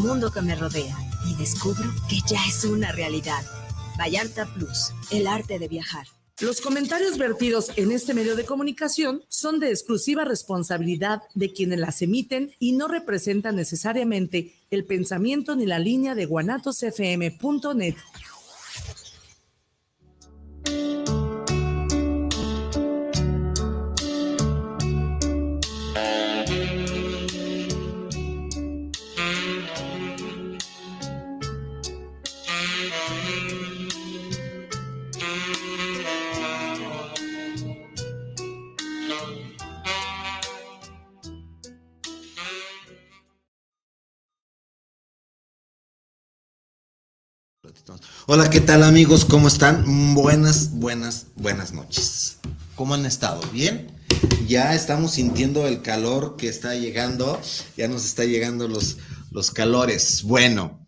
mundo que me rodea y descubro que ya es una realidad. Vallarta Plus, el arte de viajar. Los comentarios vertidos en este medio de comunicación son de exclusiva responsabilidad de quienes las emiten y no representan necesariamente el pensamiento ni la línea de guanatosfm.net. Hola, ¿qué tal amigos? ¿Cómo están? Buenas, buenas, buenas noches. ¿Cómo han estado? ¿Bien? Ya estamos sintiendo el calor que está llegando, ya nos está llegando los, los calores. Bueno,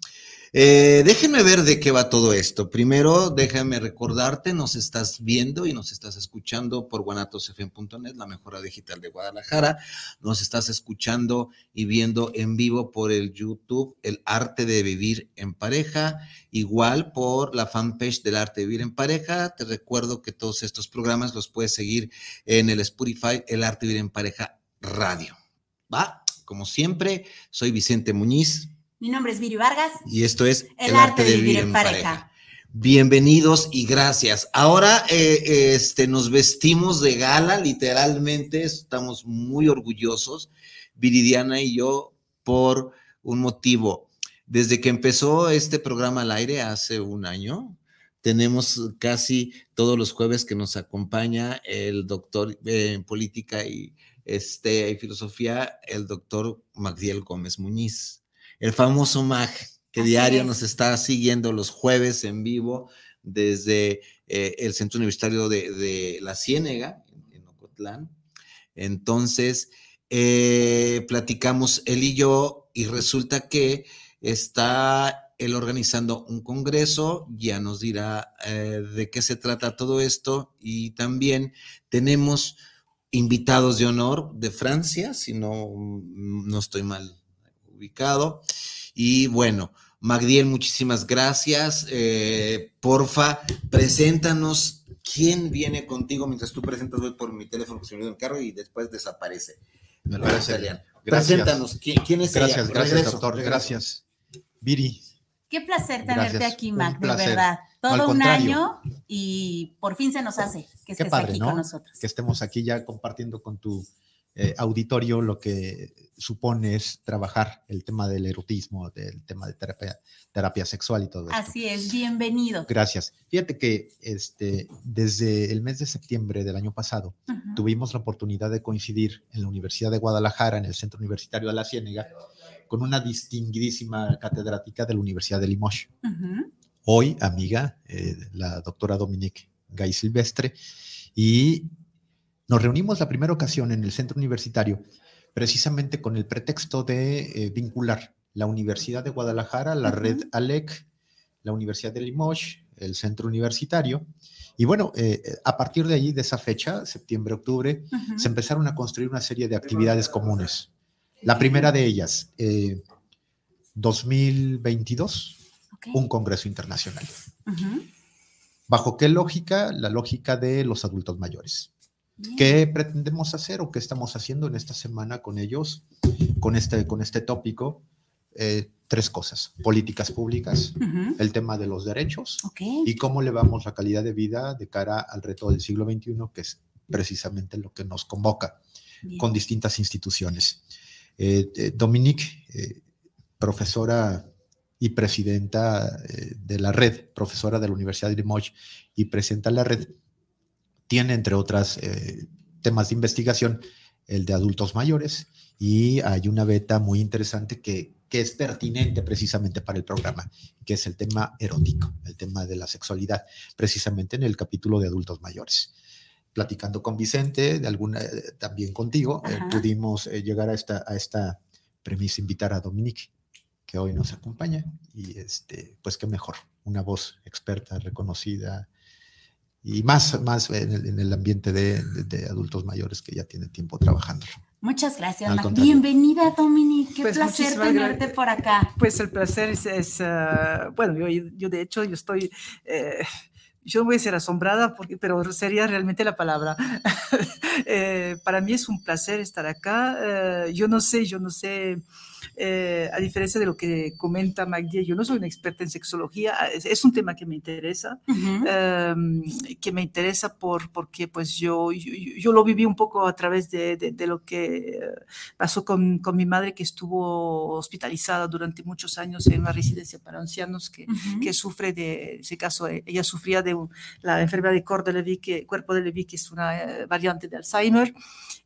eh, déjenme ver de qué va todo esto. Primero, déjame recordarte, nos estás viendo y nos estás escuchando por guanatosfm.net, la mejora digital de Guadalajara. Nos estás escuchando y viendo en vivo por el YouTube, El Arte de Vivir en Pareja, igual por la fanpage del Arte de Vivir en Pareja. Te recuerdo que todos estos programas los puedes seguir en el Spotify, El Arte de Vivir en Pareja Radio. ¿Va? Como siempre, soy Vicente Muñiz, mi nombre es Viri Vargas. Y esto es El, arte, de vivir, en pareja. Bienvenidos y gracias. Ahora eh, este, nos vestimos de gala, literalmente, estamos muy orgullosos, Viridiana y yo, por un motivo. Desde que empezó este programa al aire hace un año, tenemos casi todos los jueves que nos acompaña el doctor eh, en política y, este, y filosofía, el doctor Magdiel Gómez Muñiz el famoso MAG, que diario nos está siguiendo los jueves en vivo desde eh, el Centro Universitario de, La Ciénega, en Ocotlán. Entonces, eh, platicamos él y yo y resulta que está él organizando un congreso, ya nos dirá eh, de qué se trata todo esto y también tenemos invitados de honor de Francia, si no, no estoy mal ubicado. Y bueno, Magdiel, muchísimas gracias. Eh, porfa, preséntanos quién viene contigo mientras tú presentas, voy por mi teléfono que se me en el carro y después desaparece. Me lo Gracias. Preséntanos, ¿quién, es Gracias, gracias, doctor. Gracias. Viri. Qué placer tenerte aquí, Mag, de verdad. Todo un año y por fin se nos hace que estés aquí con nosotros. Que estemos aquí ya compartiendo con tu eh, auditorio lo que supone es trabajar el tema del erotismo, del tema de terapia, terapia sexual y todo eso. Así es, bienvenido. Gracias. Fíjate que este, desde el mes de septiembre del año pasado tuvimos la oportunidad de coincidir en la Universidad de Guadalajara, en el Centro Universitario de la Ciénega, con una distinguidísima catedrática de la Universidad de Limoges. Hoy, amiga, eh, la doctora Dominique Gay Silvestre, y nos reunimos la primera ocasión en el centro universitario precisamente con el pretexto de eh, vincular la Universidad de Guadalajara, la red ALEC, la Universidad de Limoges, el centro universitario. Y bueno, eh, a partir de allí, de esa fecha, septiembre-octubre, se empezaron a construir una serie de actividades comunes. La primera de ellas, 2022, eh, un congreso internacional. ¿Bajo qué lógica? La lógica de los adultos mayores. ¿Qué pretendemos hacer o qué estamos haciendo en esta semana con ellos, con este, con este tópico? Eh, tres cosas, políticas públicas, el tema de los derechos y cómo elevamos la calidad de vida de cara al reto del siglo XXI, que es precisamente lo que nos convoca con distintas instituciones. Eh, eh, Dominique, profesora y presidenta de la red, profesora de la Universidad de Limoges y presidenta de la red, tiene, entre otras eh, temas de investigación, el de adultos mayores y hay una beta muy interesante que, que es pertinente precisamente para el programa, que es el tema erótico, el tema de la sexualidad, precisamente en el capítulo de adultos mayores. Platicando con Vicente, de alguna, eh, también contigo, eh, pudimos llegar a esta, a esta premisa, invitar a Dominique, que hoy nos acompaña, y este, pues qué mejor, una voz experta, reconocida, y más, más en, el, ambiente de, adultos mayores que ya tienen tiempo trabajando. Muchas gracias, Bienvenida, Dominique. Qué pues, placer tenerte por acá. Pues el placer es, ah, bueno, yo, de hecho, yo estoy, eh, yo no voy a ser asombrada, porque, pero sería realmente la palabra. Eh, para mí es un placer estar acá. Eh, yo no sé, yo no sé eh, a diferencia de lo que comenta Magdi, yo no soy una experta en sexología, es, un tema que me interesa, em, que me interesa por, porque pues yo, yo, lo viví un poco a través de, de, lo que pasó con, con, mi madre que estuvo hospitalizada durante muchos años en una residencia para ancianos que, que sufre de, ese caso, ella sufría de la enfermedad de de Levy, que, cuerpo de Levy, que es una eh, variante de Alzheimer,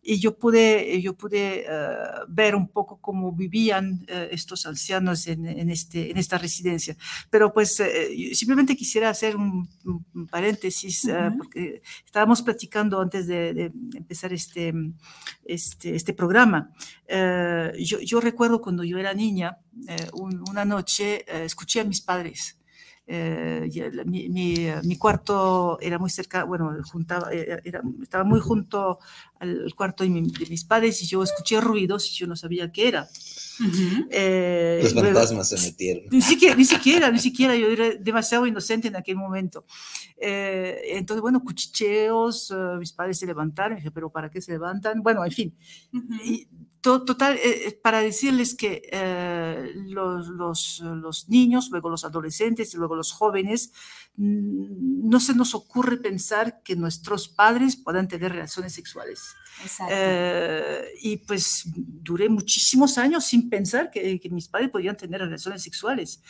y yo pude, yo pude eh, ver un poco cómo vivían eh, estos ancianos en, en, este, en esta residencia. Pero pues eh, simplemente quisiera hacer un, paréntesis, porque estábamos platicando antes de, empezar este, este, este programa. Yo, yo, recuerdo cuando yo era niña, una noche escuché a mis padres eh, mi, mi, cuarto era muy cerca, bueno, juntaba, eh, era, estaba muy junto al cuarto de, mis padres y yo escuché ruidos y yo no sabía qué era. Eh, Los fantasmas se metieron. Ni siquiera, ni siquiera, ni siquiera, yo era demasiado inocente en aquel momento. entonces, bueno, cuchicheos, mis padres se levantaron, dije, pero ¿para qué se levantan? Bueno, en fin. y, total, eh, para decirles que eh, los, los, niños, luego los adolescentes y luego los jóvenes, no se nos ocurre pensar que nuestros padres puedan tener relaciones sexuales. Eh, y pues duré muchísimos años sin pensar que, que mis padres podían tener relaciones sexuales.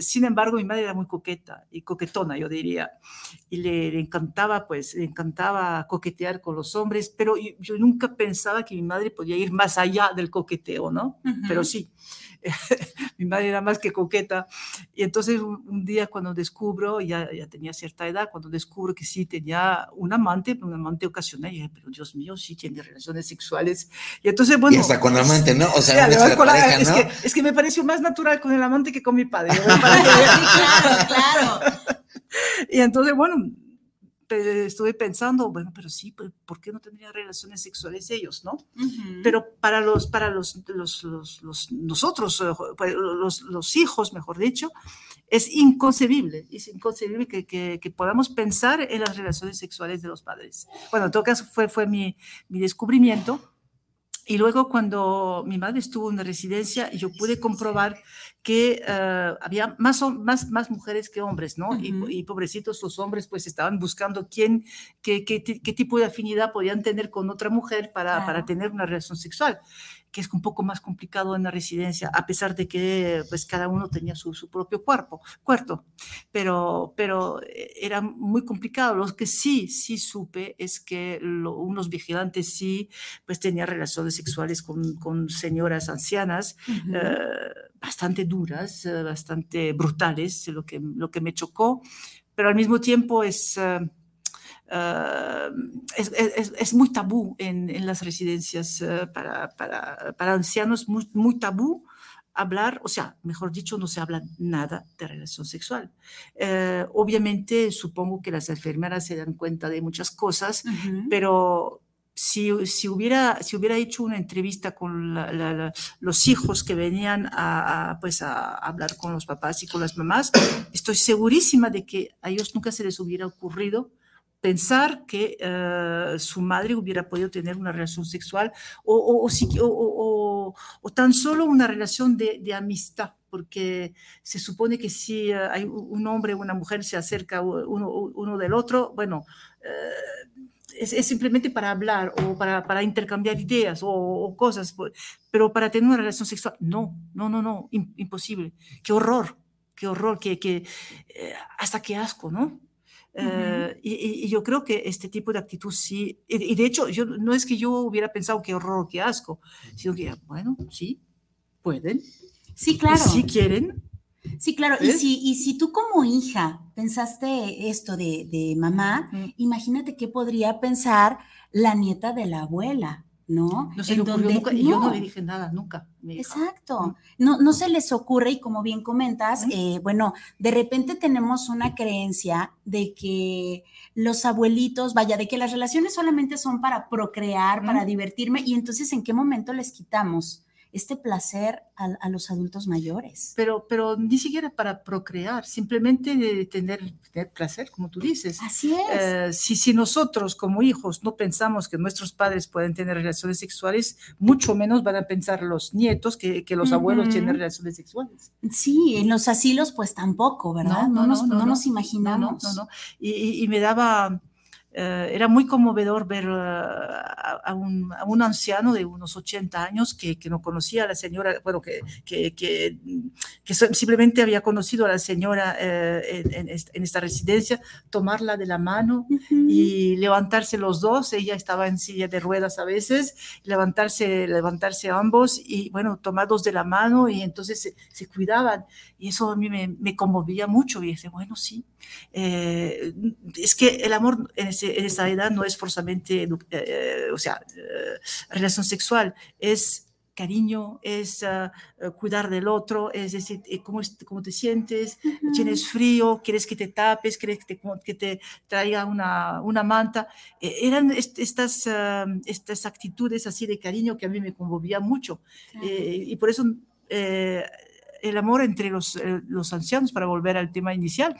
sin embargo, mi madre era muy coqueta y coquetona, yo diría, y le, encantaba, pues, le encantaba coquetear con los hombres, pero yo, yo nunca pensaba que mi madre podía ir más allá del coqueteo, ¿no? Pero sí, mi madre era más que coqueta. Y entonces un, día cuando descubro, ya, ya, tenía cierta edad, cuando descubro que sí tenía un amante, un amante ocasional, y dije, pero Dios mío, sí tiene relaciones sexuales. Y entonces, bueno... Y hasta con amante, ¿no? O sea, es, que, es que me pareció más natural con el amante que con mi padre. claro, claro. Y entonces, bueno, estuve pensando, bueno, pero sí, pues, ¿por qué no tendrían relaciones sexuales ellos, no? Pero para los, para los, los, los, nosotros, eh, pues, los, los, hijos, mejor dicho, es inconcebible, es inconcebible que, que, que, podamos pensar en las relaciones sexuales de los padres. Bueno, en todo caso fue, fue mi, mi descubrimiento. Y luego cuando mi madre estuvo en una residencia, yo pude comprobar que uh, había más, más, más mujeres que hombres, ¿no? y, y, pobrecitos los hombres pues estaban buscando quién, qué, qué, qué, tipo de afinidad podían tener con otra mujer para, claro. para tener una relación sexual que es un poco más complicado en la residencia, a pesar de que pues cada uno tenía su, su propio cuerpo, cuarto, pero, pero eh, era muy complicado. Lo que sí, sí supe es que lo, unos vigilantes sí, pues tenían relaciones sexuales con, con señoras ancianas, uh -huh. eh, bastante duras, eh, bastante brutales, lo que, lo que me chocó, pero al mismo tiempo es... Uh, es, es, es, muy tabú en, en las residencias uh, para, para, para, ancianos, muy, muy, tabú hablar, o sea, mejor dicho, no se habla nada de relación sexual. Uh, obviamente, supongo que las enfermeras se dan cuenta de muchas cosas, uh -huh. pero si, si, hubiera, si hubiera hecho una entrevista con la, la, la, los hijos que venían a, a, pues a hablar con los papás y con las mamás, estoy segurísima de que a ellos nunca se les hubiera ocurrido pensar que uh, su madre hubiera podido tener una relación sexual o, o, o, o tan solo una relación de, amistad, porque se supone que si uh, hay un hombre o una mujer se acerca uno, del otro, bueno, uh, es, simplemente para hablar o para, intercambiar ideas o, cosas, pero para tener una relación sexual, no, no, no, no, imposible. Qué horror, qué horror, eh, hasta qué asco, ¿no? Uh -huh. uh, y, y, yo creo que este tipo de actitud sí, y, y, de hecho, yo, no es que yo hubiera pensado qué horror, qué asco, sino que, bueno, sí, pueden. Sí, claro. Si quieren. Sí, claro. ¿Eh? Y, si, y si tú como hija pensaste esto de, de mamá, uh -huh. imagínate qué podría pensar la nieta de la abuela. ¿No? No se le ocurrió nunca, y yo no le dije nada, nunca. Exacto. No, no se les ocurre, y como bien comentas, eh, bueno, de repente tenemos una creencia de que los abuelitos, vaya, de que las relaciones solamente son para procrear, para divertirme, y entonces, ¿en qué momento les quitamos? Este placer a, los adultos mayores. Pero, pero ni siquiera para procrear, simplemente de tener, placer, como tú dices. Así es. Eh, si, si nosotros como hijos no pensamos que nuestros padres pueden tener relaciones sexuales, mucho menos van a pensar los nietos que, que los abuelos tienen relaciones sexuales. Sí, en los asilos pues tampoco, ¿verdad? No, no, no, nos, imaginamos. No, no, y, y me daba eh, era muy conmovedor ver eh, a, un, anciano de unos 80 años que, no conocía a la señora, bueno, que, que, simplemente había conocido a la señora eh, en, esta residencia, tomarla de la mano y levantarse los dos. Ella estaba en silla de ruedas a veces, levantarse, levantarse ambos y, bueno, tomados de la mano y entonces se, cuidaban. Y eso a mí me, me conmovía mucho. Y dije, bueno, sí, es que el amor en en esa edad no es forzosamente, eh, o sea, eh, relación sexual, es cariño, es eh, cuidar del otro, es decir, cómo, cómo te sientes, tienes frío, quieres que te tapes, quieres que te, que te traiga una, una manta. eran estas, ah, estas actitudes así de cariño que a mí me conmovían mucho. y por eso el amor entre los, eh, los, ancianos, para volver al tema inicial,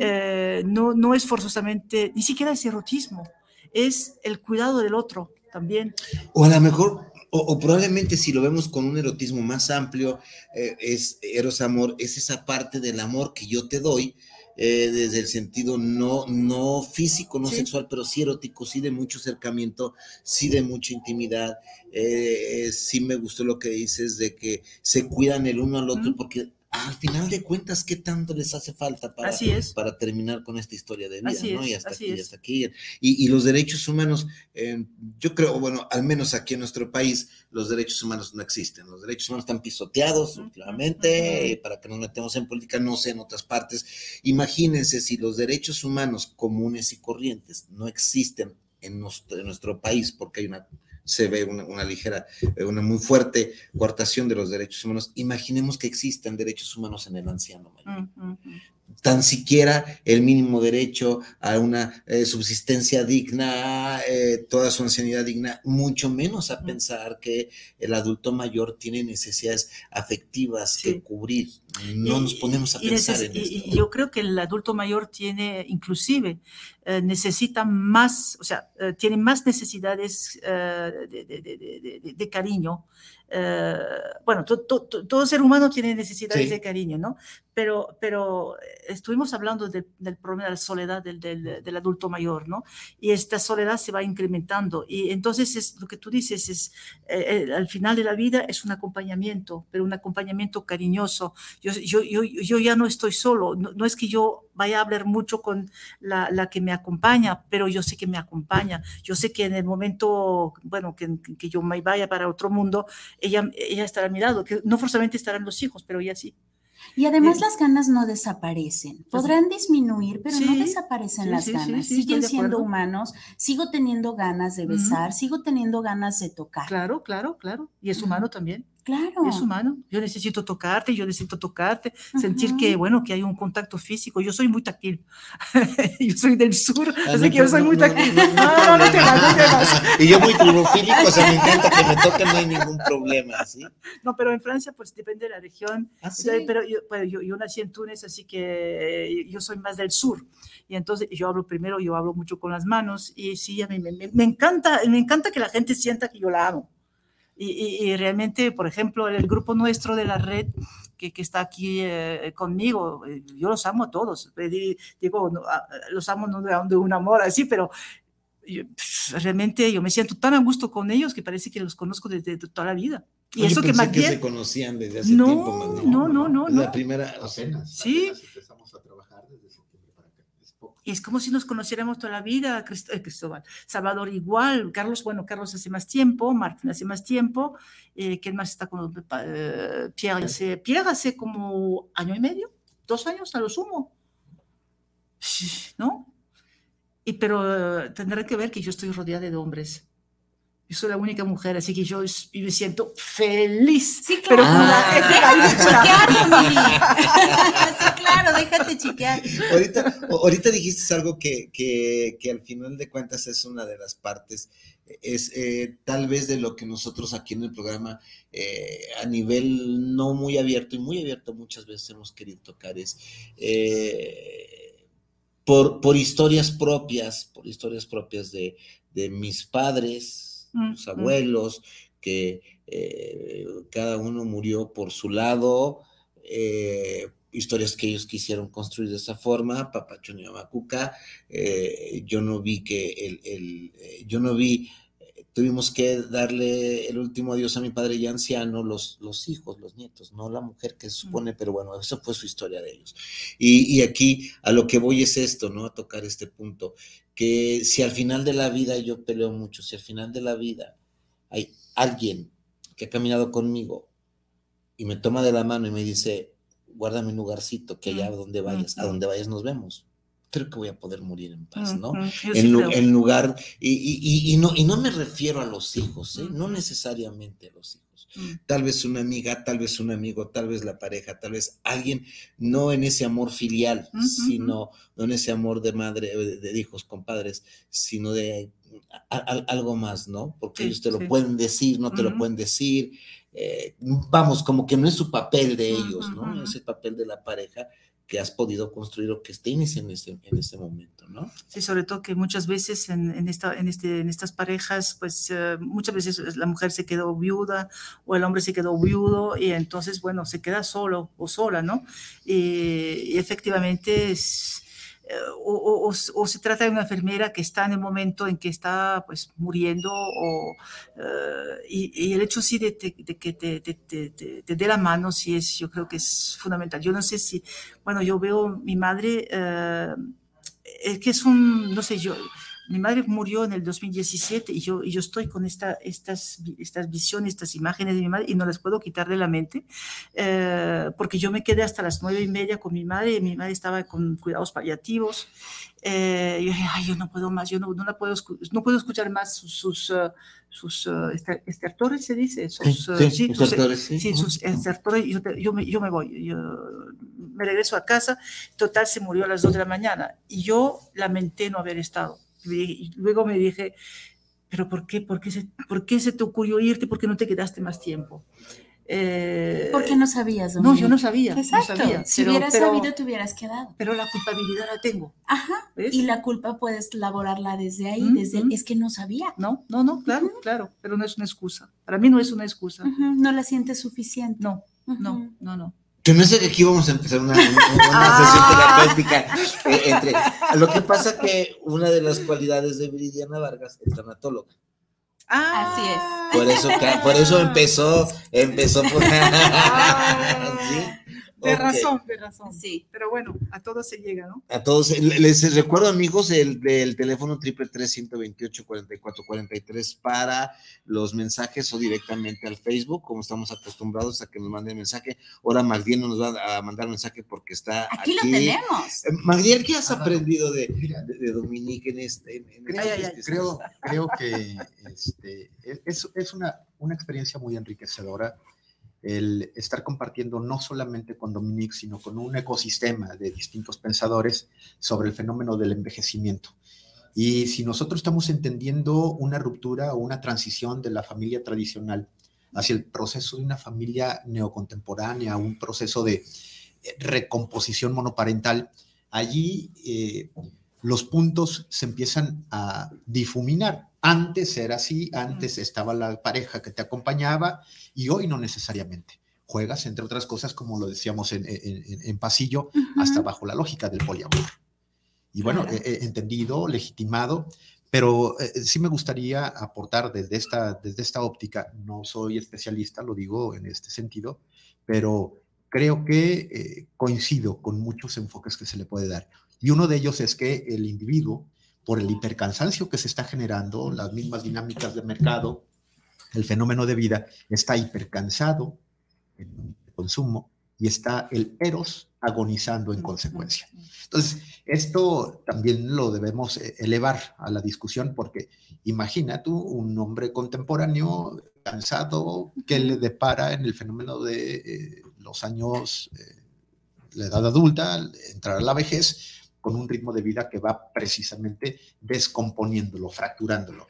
eh, no, no es forzosamente, ni siquiera es erotismo, es el cuidado del otro también. O a lo mejor, o, probablemente si lo vemos con un erotismo más amplio, eh, es eros amor, es esa parte del amor que yo te doy, desde el sentido no, no físico, no sexual, pero sí erótico, sí de mucho acercamiento, sí de mucha intimidad, eh, sí me gustó lo que dices de que se cuidan el uno al otro, porque al final de cuentas, ¿qué tanto les hace falta para, para terminar con esta historia de vida? ¿no? Y hasta aquí, hasta aquí. Y, los derechos humanos, eh, yo creo, bueno, al menos aquí en nuestro país, los derechos humanos no existen. Los derechos humanos están pisoteados últimamente, para que nos metemos en política, no sé, en otras partes. Imagínense si los derechos humanos comunes y corrientes no existen en nuestro, en nuestro país, porque hay una se ve una, ligera, eh, una muy fuerte coartación de los derechos humanos. Imaginemos que existan derechos humanos en el anciano mayor tan siquiera el mínimo derecho a una eh, subsistencia digna, eh, toda su ancianidad digna, mucho menos a pensar que el adulto mayor tiene necesidades afectivas que cubrir. No nos ponemos a pensar en esto. Y yo creo que el adulto mayor tiene, inclusive, eh, necesita más, o sea, tiene más necesidades de, cariño. bueno, todo ser humano tiene necesidades de cariño, ¿no? Pero, pero estuvimos hablando del problema de la soledad del, del, adulto mayor, ¿no? Y esta soledad se va incrementando. Y entonces es, lo que tú dices es, eh, eh, al final de la vida es un acompañamiento, pero un acompañamiento cariñoso. Yo, yo, yo, yo ya no estoy solo, no, es que yo vaya a hablar mucho con la, la, que me acompaña, pero yo sé que me acompaña. Yo sé que en el momento, bueno, que, que yo me vaya para otro mundo, ella, ella estará a mi lado, que no forzosamente estarán los hijos, pero ella sí. Y además las ganas no desaparecen. Podrán disminuir, pero no desaparecen las ganas. Siguen siendo humanos. Sigo teniendo ganas de besar, sigo teniendo ganas de tocar. Claro, claro, claro. Y es humano también. Claro. Es humano. Yo necesito tocarte, yo necesito tocarte, sentir que, bueno, que hay un contacto físico. Yo soy muy táctil. yo soy del sur, ah, así que yo soy muy táctil. No, no, no, te vas, no te vas. Y yo muy tribofílico, o sea, me encanta que me toquen, no hay ningún problema, ¿sí? No, pero en Francia, pues depende de la región. ¿Ah, sí? Pero yo, yo, yo, nací en Túnez, así que yo soy más del sur. Y entonces yo hablo primero, yo hablo mucho con las manos. Y sí, a mí me, me, me encanta, me encanta que la gente sienta que yo la amo. Y, realmente, por ejemplo, el grupo nuestro de la red que, que está aquí eh, conmigo, eh, yo los amo a todos. Digo, los amo no de, un amor así, pero realmente yo me siento tan a gusto con ellos que parece que los conozco desde toda la vida. Y eso que más que se conocían desde hace tiempo. No, no, no, no. La primera, apenas. Sí. Empezamos a trabajar desde y es como si nos conociéramos toda la vida, eh, Cristóbal. Salvador igual, Carlos, bueno, Carlos hace más tiempo, Martín hace más tiempo, eh, ¿quién más está con eh, Pierre? Hace, Pierre hace como año y medio, dos años a lo sumo, ¿no? Y, pero tendré que ver que yo estoy rodeada de hombres. Yo soy la única mujer, así que yo, me siento feliz. Sí, claro. Pero sí, claro, déjate chiquear. Ahorita, ahorita dijiste algo que, que, que, al final de cuentas es una de las partes, es eh, tal vez de lo que nosotros aquí en el programa eh, a nivel no muy abierto y muy abierto muchas veces hemos querido tocar es... Eh, por, por historias propias, por historias propias de, de mis padres, los abuelos, que eh, cada uno murió por su lado, eh, historias que ellos quisieron construir de esa forma, Papacho y Macuca, eh, yo no vi que el, el yo no vi tuvimos que darle el último adiós a mi padre ya anciano, los, los hijos, los nietos, no la mujer que se supone, pero bueno, eso fue su historia de ellos. Y, y, aquí a lo que voy es esto, ¿no? A tocar este punto, que si al final de la vida, yo peleo mucho, si al final de la vida hay alguien que ha caminado conmigo y me toma de la mano y me dice, guárdame un lugarcito, que allá donde vayas, a donde vayas nos vemos creo que voy a poder morir en paz, ¿no? en, lugar, y, y, no, y no me refiero a los hijos, ¿eh? no necesariamente a los hijos. Tal vez una amiga, tal vez un amigo, tal vez la pareja, tal vez alguien, no en ese amor filial, sino no en ese amor de madre, de, hijos con padres, sino de algo más, ¿no? Porque ellos te lo pueden decir, no te lo pueden decir. Eh, vamos, como que no es su papel de ellos, ¿no? Es el papel de la pareja que has podido construir o que tienes en este, en este momento, ¿no? Sí, sobre todo que muchas veces en, en esta, en, este, en estas parejas, pues eh, muchas veces la mujer se quedó viuda o el hombre se quedó viudo y entonces, bueno, se queda solo o sola, ¿no? Y, y efectivamente es, o, se trata de una enfermera que está en el momento en que está pues muriendo o, eh, y, el hecho sí de, que te, te, dé la mano sí es yo creo que es fundamental. Yo no sé si bueno yo veo mi madre eh, es que es un no sé yo mi madre murió en el 2017 y yo, y yo estoy con esta, estas, estas visiones, estas imágenes de mi madre y no las puedo quitar de la mente eh, porque yo me quedé hasta las nueve y media con mi madre y mi madre estaba con cuidados paliativos. Eh, yo dije, ay, yo no puedo más, yo no, no la puedo, no puedo escuchar más sus, sus, uh, sus uh, estertores, se dice. Sus, sí, uh, sí, sí. sí, sus estertores. Yo, yo, me, yo me voy, yo me regreso a casa. Total, se murió a las dos de la mañana y yo lamenté no haber estado y luego me dije, pero ¿por qué? ¿Por qué, se, ¿Por qué se te ocurrió irte? ¿Por qué no te quedaste más tiempo? Eh, ¿Por qué no sabías? No, yo no sabía. Exacto. si hubieras sabido, te hubieras quedado. Pero la culpabilidad la tengo. Ajá. Y la culpa puedes laborarla desde ahí, desde es que no sabía. No, no, no, claro, claro. Pero no es una excusa. Para mí no es una excusa. No la sientes suficiente. No, no, no, no. Yo no sé que aquí vamos a empezar una, una, sesión terapéutica. Eh, entre, lo que pasa que una de las cualidades de Viridiana Vargas es tanatóloga. Ah, así es. Por eso, por eso empezó, empezó por. ¿Sí? De razón, de razón. Sí. Pero bueno, a todos se llega, ¿no? A todos. Les recuerdo, amigos, el del teléfono triple tres ciento veintiocho cuarenta y cuatro cuarenta y tres para los mensajes o directamente al Facebook, como estamos acostumbrados a que nos manden mensaje. Ahora Magdiel nos va a mandar mensaje porque está aquí. Aquí lo tenemos. Eh, Magdiel, ¿qué has aprendido de, de, Dominique en este? creo, creo, que este, es, es una, una experiencia muy enriquecedora el estar compartiendo no solamente con Dominique, sino con un ecosistema de distintos pensadores sobre el fenómeno del envejecimiento. Y si nosotros estamos entendiendo una ruptura o una transición de la familia tradicional hacia el proceso de una familia neocontemporánea, un proceso de eh, recomposición monoparental, allí eh, los puntos se empiezan a difuminar. Antes era así, antes estaba la pareja que te acompañaba y hoy no necesariamente. Juegas, entre otras cosas, como lo decíamos en, pasillo, hasta bajo la lógica del poliamor. Y bueno, he entendido, legitimado, pero eh, sí me gustaría aportar desde esta, desde esta óptica, no soy especialista, lo digo en este sentido, pero creo que eh, coincido con muchos enfoques que se le puede dar. Y uno de ellos es que el individuo, por el hipercansancio que se está generando, las mismas dinámicas de mercado, el fenómeno de vida, está hipercansado en consumo y está el eros agonizando en consecuencia. Entonces, esto también lo debemos eh, elevar a la discusión porque imagina tú un hombre contemporáneo cansado que le depara en el fenómeno de eh, los años, eh, la edad adulta, entrar a la vejez, con un ritmo de vida que va precisamente descomponiéndolo, fracturándolo.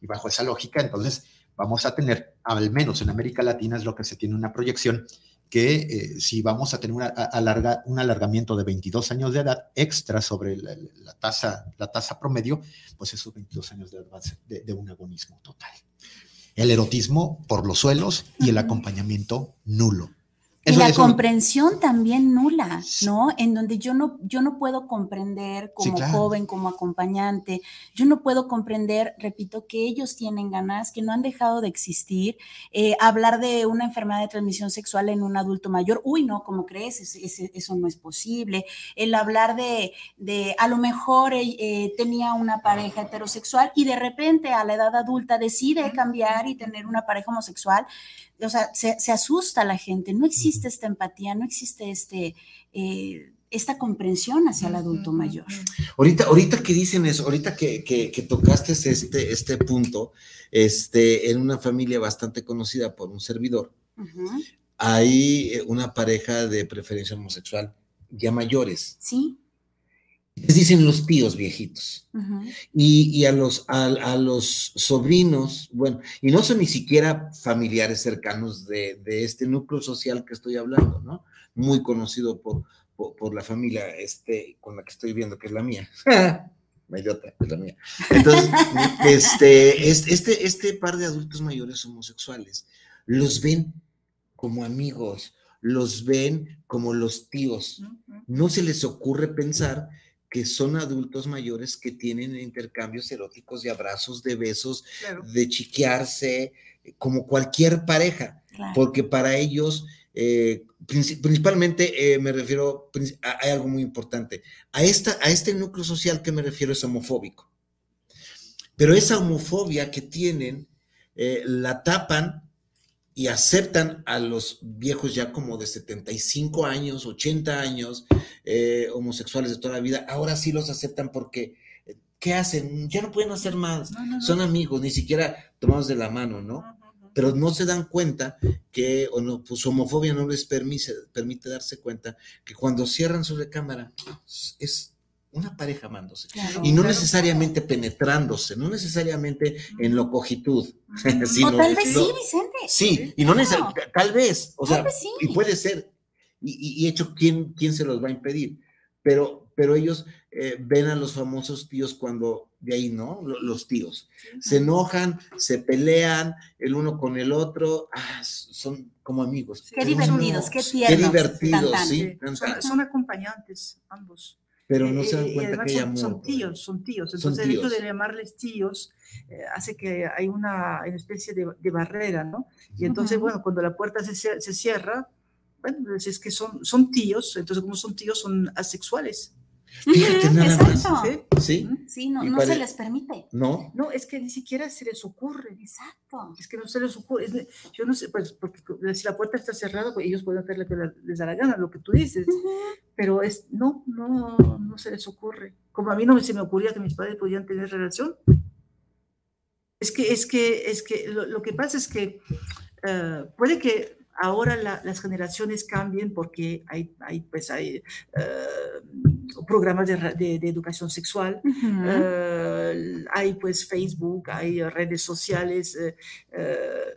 Y bajo esa lógica, entonces, vamos a tener, al menos en América Latina es lo que se tiene una proyección, que eh, si vamos a tener una, un alargamiento de 22 años de edad extra sobre la, tasa, la tasa promedio, pues esos 22 años de edad de, de un agonismo total. El erotismo por los suelos y el acompañamiento nulo y la comprensión también nula, ¿no? En donde yo no, yo no puedo comprender como joven, como acompañante, yo no puedo comprender, repito, que ellos tienen ganas, que no han dejado de existir. Eh, hablar de una enfermedad de transmisión sexual en un adulto mayor, uy, no, ¿cómo crees? eso no es posible. El hablar de, de a lo mejor eh, eh, tenía una pareja heterosexual y de repente a la edad adulta decide cambiar y tener una pareja homosexual o sea, se, asusta la gente, no existe esta empatía, no existe este, eh, esta comprensión hacia el adulto mayor. Ahorita, ahorita que dicen eso, ahorita que, que, tocaste este, este punto, este, en una familia bastante conocida por un servidor, hay eh, una pareja de preferencia homosexual ya mayores. Sí les dicen los tíos viejitos. y, a, los, a, los sobrinos, bueno, y no son ni siquiera familiares cercanos de, este núcleo social que estoy hablando, ¿no? Muy conocido por, por, la familia este, con la que estoy viendo, que es la mía. idiota, es la mía. Entonces, este, este, este par de adultos mayores homosexuales los ven como amigos, los ven como los tíos. No se les ocurre pensar que son adultos mayores que tienen intercambios eróticos de abrazos, de besos, de chiquearse, como cualquier pareja, porque para ellos, eh, principalmente eh, me refiero, a, hay algo muy importante, a, esta, a este núcleo social que me refiero es homofóbico. Pero esa homofobia que tienen eh, la tapan y aceptan a los viejos ya como de 75 años, 80 años, eh, homosexuales de toda la vida, ahora sí los aceptan porque, eh, ¿qué hacen? Ya no pueden hacer más, son amigos, ni siquiera tomados de la mano, ¿no? Pero no se dan cuenta que, o no, pues homofobia no les permite, permite darse cuenta que cuando cierran su recámara es una pareja amándose. y no necesariamente penetrándose, no necesariamente en lo cogitud. o tal vez sí, Vicente. Sí, y no necesariamente, tal vez, o sea, y puede ser, y, hecho, ¿quién, ¿quién se los va a impedir? Pero, pero ellos eh, ven a los famosos tíos cuando, de ahí, ¿no? Los tíos. Se enojan, se pelean el uno con el otro, ah, son como amigos. Qué divertidos, qué tiernos. Qué divertidos, sí. son acompañantes, ambos pero no se dan eh, cuenta que son, son, tíos, son tíos. Entonces, el hecho de llamarles tíos eh, hace que hay una, especie de, barrera, ¿no? Y entonces, bueno, cuando la puerta se, se cierra, bueno, pues es que son, son tíos, entonces, como son tíos, son asexuales. Fíjate nada más. ¿Sí? ¿Sí? no, no se les permite. No. No, es que ni siquiera se les ocurre. Exacto. Es que no se les ocurre. yo no sé, pues, porque si la puerta está cerrada, pues ellos pueden hacer lo que les da la gana, lo que tú dices. Pero es, no, no, no se les ocurre. Como a mí no se me ocurría que mis padres podían tener relación. Es que, es que, es que lo, que pasa es que eh, puede que ahora las generaciones cambien porque hay, hay pues hay eh, programas de, educación sexual, eh, hay pues Facebook, hay redes sociales, eh,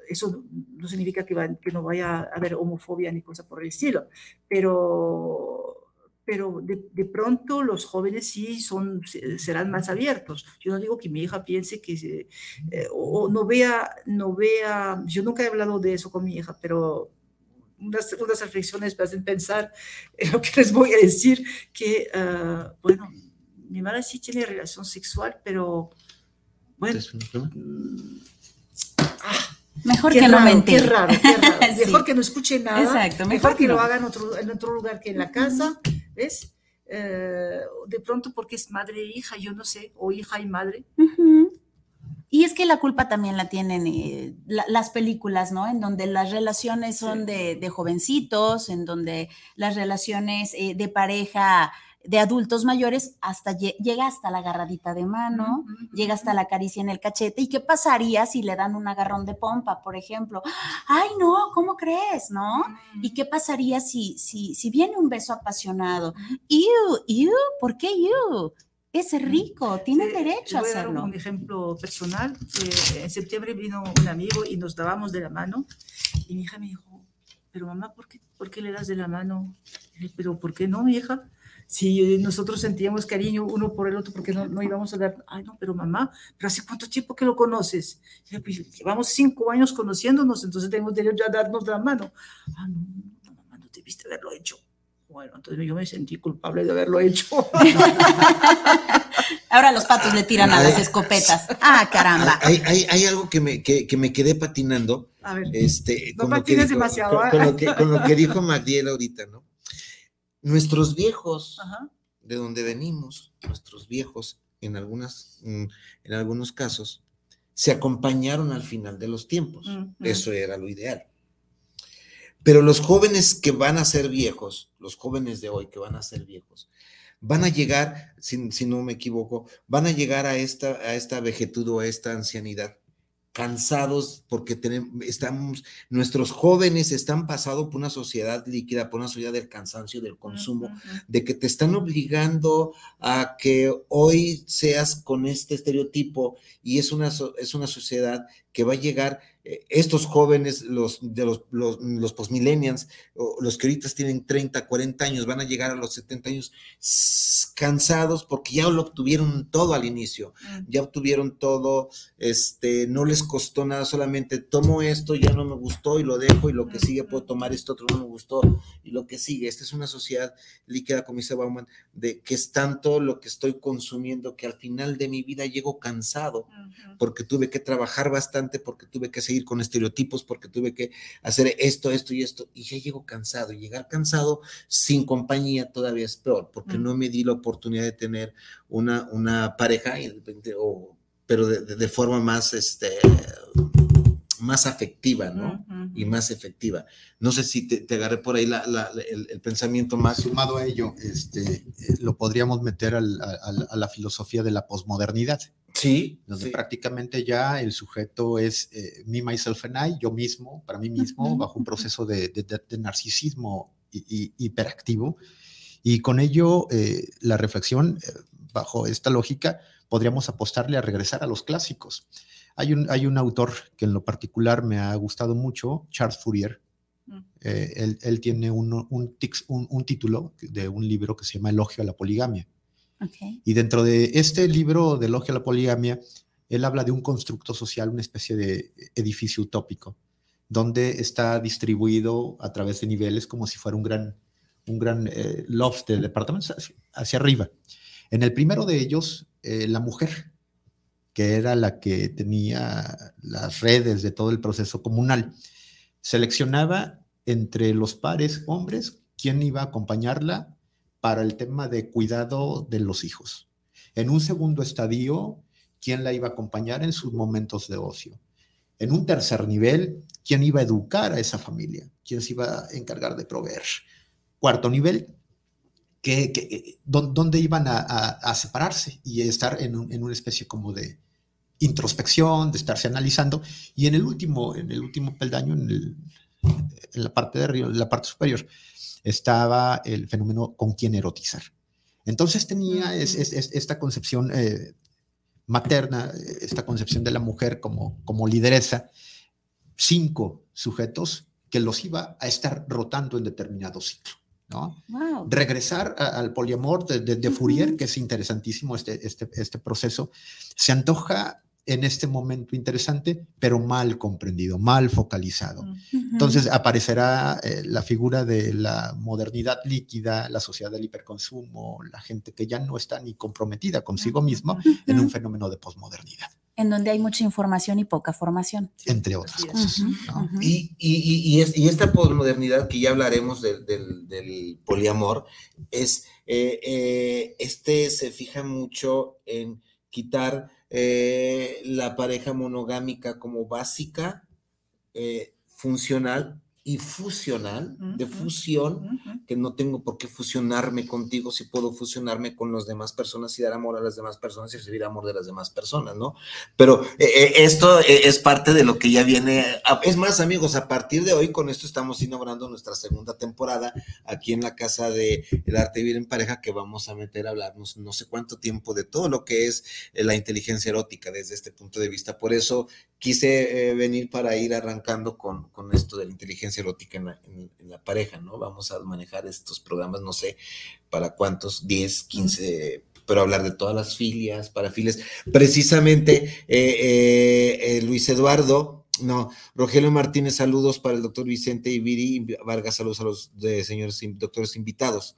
eso no significa que, que no vaya a haber homofobia ni cosa por el estilo, pero pero de, pronto los jóvenes sí son, serán más abiertos. Yo no digo que mi hija piense que, eh, o, no vea, no vea, yo nunca he hablado de eso con mi hija, pero unas, unas reflexiones me hacen pensar en lo que les voy a decir, que, ah, bueno, mi madre sí tiene relación sexual, pero, bueno, Mejor que no me entere. Qué raro, qué raro. Mejor que no escuche nada. Exacto, mejor, que, lo haga en otro, en otro lugar que en la casa, ¿ves? Eh, de pronto porque es madre e hija, yo no sé, o hija y madre. Y es que la culpa también la tienen eh, las películas, ¿no? En donde las relaciones son de, jovencitos, en donde las relaciones eh, de pareja de adultos mayores hasta llega hasta la agarradita de mano, llega hasta la caricia en el cachete. ¿Y qué pasaría si le dan un agarrón de pompa, por ejemplo? Ay, no, ¿cómo crees? ¿No? ¿Y qué pasaría si, si, si viene un beso apasionado? Iu, iu, ¿por qué iu? Es rico, tiene derecho a hacerlo. Dar un ejemplo personal. en septiembre vino un amigo y nos dábamos de la mano y mi hija me dijo, pero mamá, ¿por qué, ¿por qué le das de la mano? pero ¿por qué no, mi hija? si nosotros sentíamos cariño uno por el otro, porque no, no íbamos a dar, ay, no, pero mamá, pero ¿hace cuánto tiempo que lo conoces? Pues, llevamos cinco años conociéndonos, entonces tenemos derecho a darnos la mano. Ah, no, no, mamá, no debiste haberlo hecho. Bueno, entonces yo me sentí culpable de haberlo hecho. Ahora los patos le tiran a las escopetas. Ah, caramba. Hay, hay, hay algo que me, que, que, me quedé patinando. A ver, este, no patines demasiado. Con, con, lo que, con, lo que, dijo Magdiel ahorita, ¿no? Nuestros viejos, de donde venimos, nuestros viejos, en, algunas, mm, en algunos casos, se acompañaron al final de los tiempos. Eso era lo ideal. Pero los jóvenes que van a ser viejos, los jóvenes de hoy que van a ser viejos, van a llegar, si, si no me equivoco, van a llegar a esta, a esta vejetud o a esta ancianidad cansados porque tenemos, estamos, nuestros jóvenes están pasados por una sociedad líquida, por una sociedad del cansancio, del consumo, de que te están obligando a que hoy seas con este estereotipo y es una, es una sociedad que va a llegar estos jóvenes, los de los, los, los postmillennials, los que ahorita tienen 30, 40 años, van a llegar a los 70 años cansados porque ya lo obtuvieron todo al inicio, mm. ya obtuvieron todo, este, no les costó nada, solamente tomo esto, ya no me gustó y lo dejo y lo que sigue puedo tomar esto otro no me gustó y lo que sigue. Esta es una sociedad líquida, como dice Bauman, de que es tanto lo que estoy consumiendo que al final de mi vida llego cansado porque tuve que trabajar bastante, porque tuve que seguir con estereotipos, porque tuve que hacer esto, esto y esto, y ya llego cansado. Y llegar cansado sin compañía todavía es peor, porque no me di la oportunidad de tener una, una pareja, pero de, forma más, este, más afectiva, ¿no? Y más efectiva. No sé si te, agarré por ahí el, pensamiento más. Sumado a ello, este, eh, lo podríamos meter a la filosofía de la posmodernidad. Sí. Donde prácticamente ya el sujeto es eh, me, myself and I, yo mismo, para mí mismo, bajo un proceso de, narcisismo hiperactivo. Y con ello, eh, la reflexión, eh, bajo esta lógica, podríamos apostarle a regresar a los clásicos. Hay un, hay un autor que en lo particular me ha gustado mucho, Charles Fourier. Mm. él, tiene un, un título de un libro que se llama Elogio a la poligamia y dentro de este libro de Elogio a la Poligamia, él habla de un constructo social, una especie de edificio utópico, donde está distribuido a través de niveles como si fuera un gran, un gran eh, loft de departamentos hacia, arriba. En el primero de ellos, eh, la mujer, que era la que tenía las redes de todo el proceso comunal, seleccionaba entre los pares hombres quién iba a acompañarla para el tema de cuidado de los hijos. En un segundo estadio, quién la iba a acompañar en sus momentos de ocio. En un tercer nivel, quién iba a educar a esa familia, quién se iba a encargar de proveer. Cuarto nivel, que, dónde iban a, separarse y estar en, una especie como de introspección, de estarse analizando. Y en el último, en el último peldaño, en, en la parte de arriba, en la parte superior, estaba el fenómeno con quién erotizar. Entonces tenía esta concepción eh, materna, esta concepción de la mujer como, como lideresa, cinco sujetos que los iba a estar rotando en determinado ciclo. ¿No? Regresar al poliamor de, Fourier, que es interesantísimo este, este, este proceso, se antoja en este momento interesante, pero mal comprendido, mal focalizado. Entonces aparecerá eh, la figura de la modernidad líquida, la sociedad del hiperconsumo, la gente que ya no está ni comprometida consigo misma en un fenómeno de posmodernidad. En donde hay mucha información y poca formación. Entre otras cosas. y, y, y, esta posmodernidad que ya hablaremos del, poliamor, es, eh, eh, este se fija mucho en quitar eh, la pareja monogámica como básica, eh, funcional, y fusional, de fusión, que no tengo por qué fusionarme contigo si puedo fusionarme con las demás personas y dar amor a las demás personas y recibir amor de las demás personas, ¿no? Pero eh, eh, esto eh, es parte de lo que ya viene. Es más, amigos, a partir de hoy, con esto estamos inaugurando nuestra segunda temporada aquí en la Casa de el Arte de Vivir en Pareja, que vamos a meter a hablarnos no sé cuánto tiempo de todo lo que es la inteligencia erótica desde este punto de vista. Por eso quise eh, venir para ir arrancando con, con, esto de la inteligencia erótica en la, en, la, pareja, ¿no? Vamos a manejar estos programas, no sé para cuántos, 10, 15, pero hablar de todas las filias, parafilias. Precisamente, eh, eh, Luis Eduardo, no, Rogelio Martínez, saludos para el doctor Vicente Ibiri, Vargas, saludos a los de señores doctores invitados.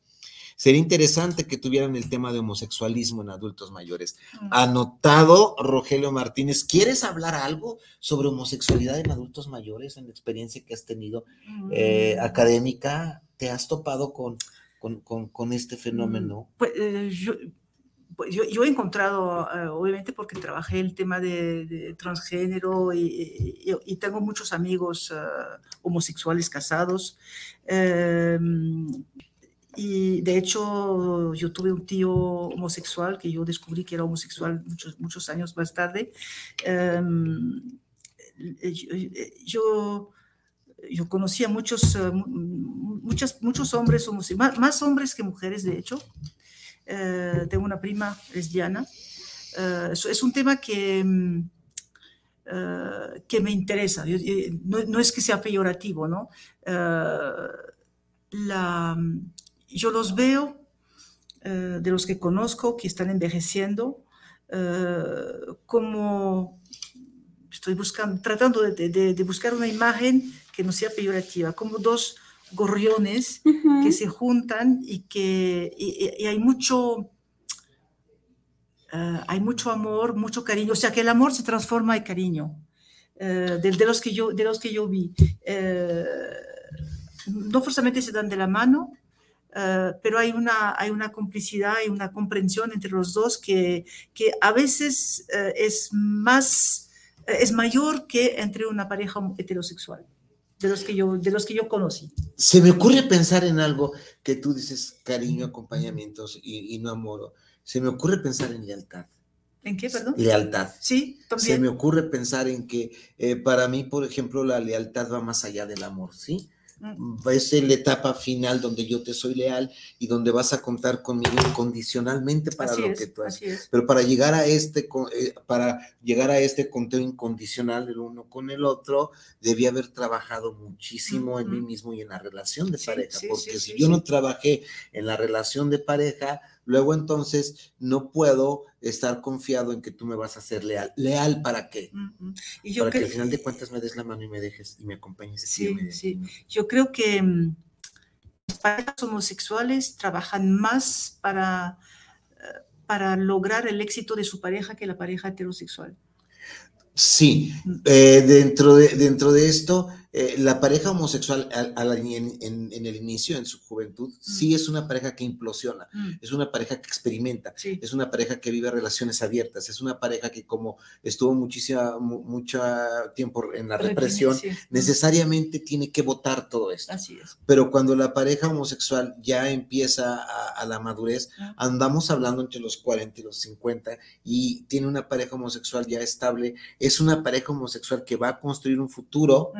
Sería interesante que tuvieran el tema de homosexualismo en adultos mayores. Mm. Anotado, Rogelio Martínez, ¿quieres hablar algo sobre homosexualidad en adultos mayores en la experiencia que has tenido eh, mm. académica? ¿Te has topado con, con, este fenómeno? Mm, pues, eh, pues yo, he encontrado, eh, obviamente porque trabajé el tema de, transgénero y, tengo muchos amigos homosexuales casados. Y de hecho, yo tuve un tío homosexual que yo descubrí que era homosexual muchos, muchos años más tarde. Em, yo, yo conocía muchos, eh, muchos, muchos hombres, más, más, hombres que mujeres, de hecho. Eh, tengo una prima lesbiana. Eh, es, un tema que, em, que me interesa. no, no, es que sea peyorativo, ¿no? la, yo los veo, eh, de los que conozco, que están envejeciendo, eh, como estoy buscando, tratando de, buscar una imagen que no sea peyorativa, como dos gorriones que se juntan y que hay mucho... Eh, hay mucho amor, mucho cariño, o sea que el amor se transforma en cariño, de, los que yo, de los que yo vi. no forzosamente se dan de la mano, eh, pero hay una, hay una complicidad y una comprensión entre los dos que, que a veces eh, es más, eh, es mayor que entre una pareja heterosexual. De los, que yo, de los que yo conocí. Se me ocurre pensar en algo que tú dices cariño, acompañamientos y, no amor. Se me ocurre pensar en lealtad. ¿En qué, perdón? Lealtad. Sí, también. Se me ocurre pensar en que para mí, por ejemplo, la lealtad va más allá del amor, ¿sí? Es la etapa final donde yo te soy leal y donde vas a contar conmigo incondicionalmente para lo que tú haces. Pero para llegar a este, eh, para llegar a este conteo incondicional el uno con el otro, debía haber trabajado muchísimo en mí mismo y en la relación de pareja, porque si yo no trabajé en la relación de pareja, luego entonces no puedo estar confiado en que tú me vas a ser leal. ¿Leal para qué? y yo para que al final de cuentas me des la mano y me dejes y me acompañes. Sí, sí. Yo creo que mm, las parejas homosexuales trabajan más para, eh, para lograr el éxito de su pareja que la pareja heterosexual. Sí, mm. eh, dentro, de, dentro de esto, eh, la pareja homosexual en, el inicio, en su juventud, mm. sí es una pareja que implosiona, mm. es una pareja que experimenta, es una pareja que vive relaciones abiertas, es una pareja que como estuvo muchísima, mucho tiempo en la represión, necesariamente tiene que votar todo esto. Así es. Pero cuando la pareja homosexual ya empieza a, la madurez, andamos hablando entre los 40 y los 50 y tiene una pareja homosexual ya estable, es una pareja homosexual que va a construir un futuro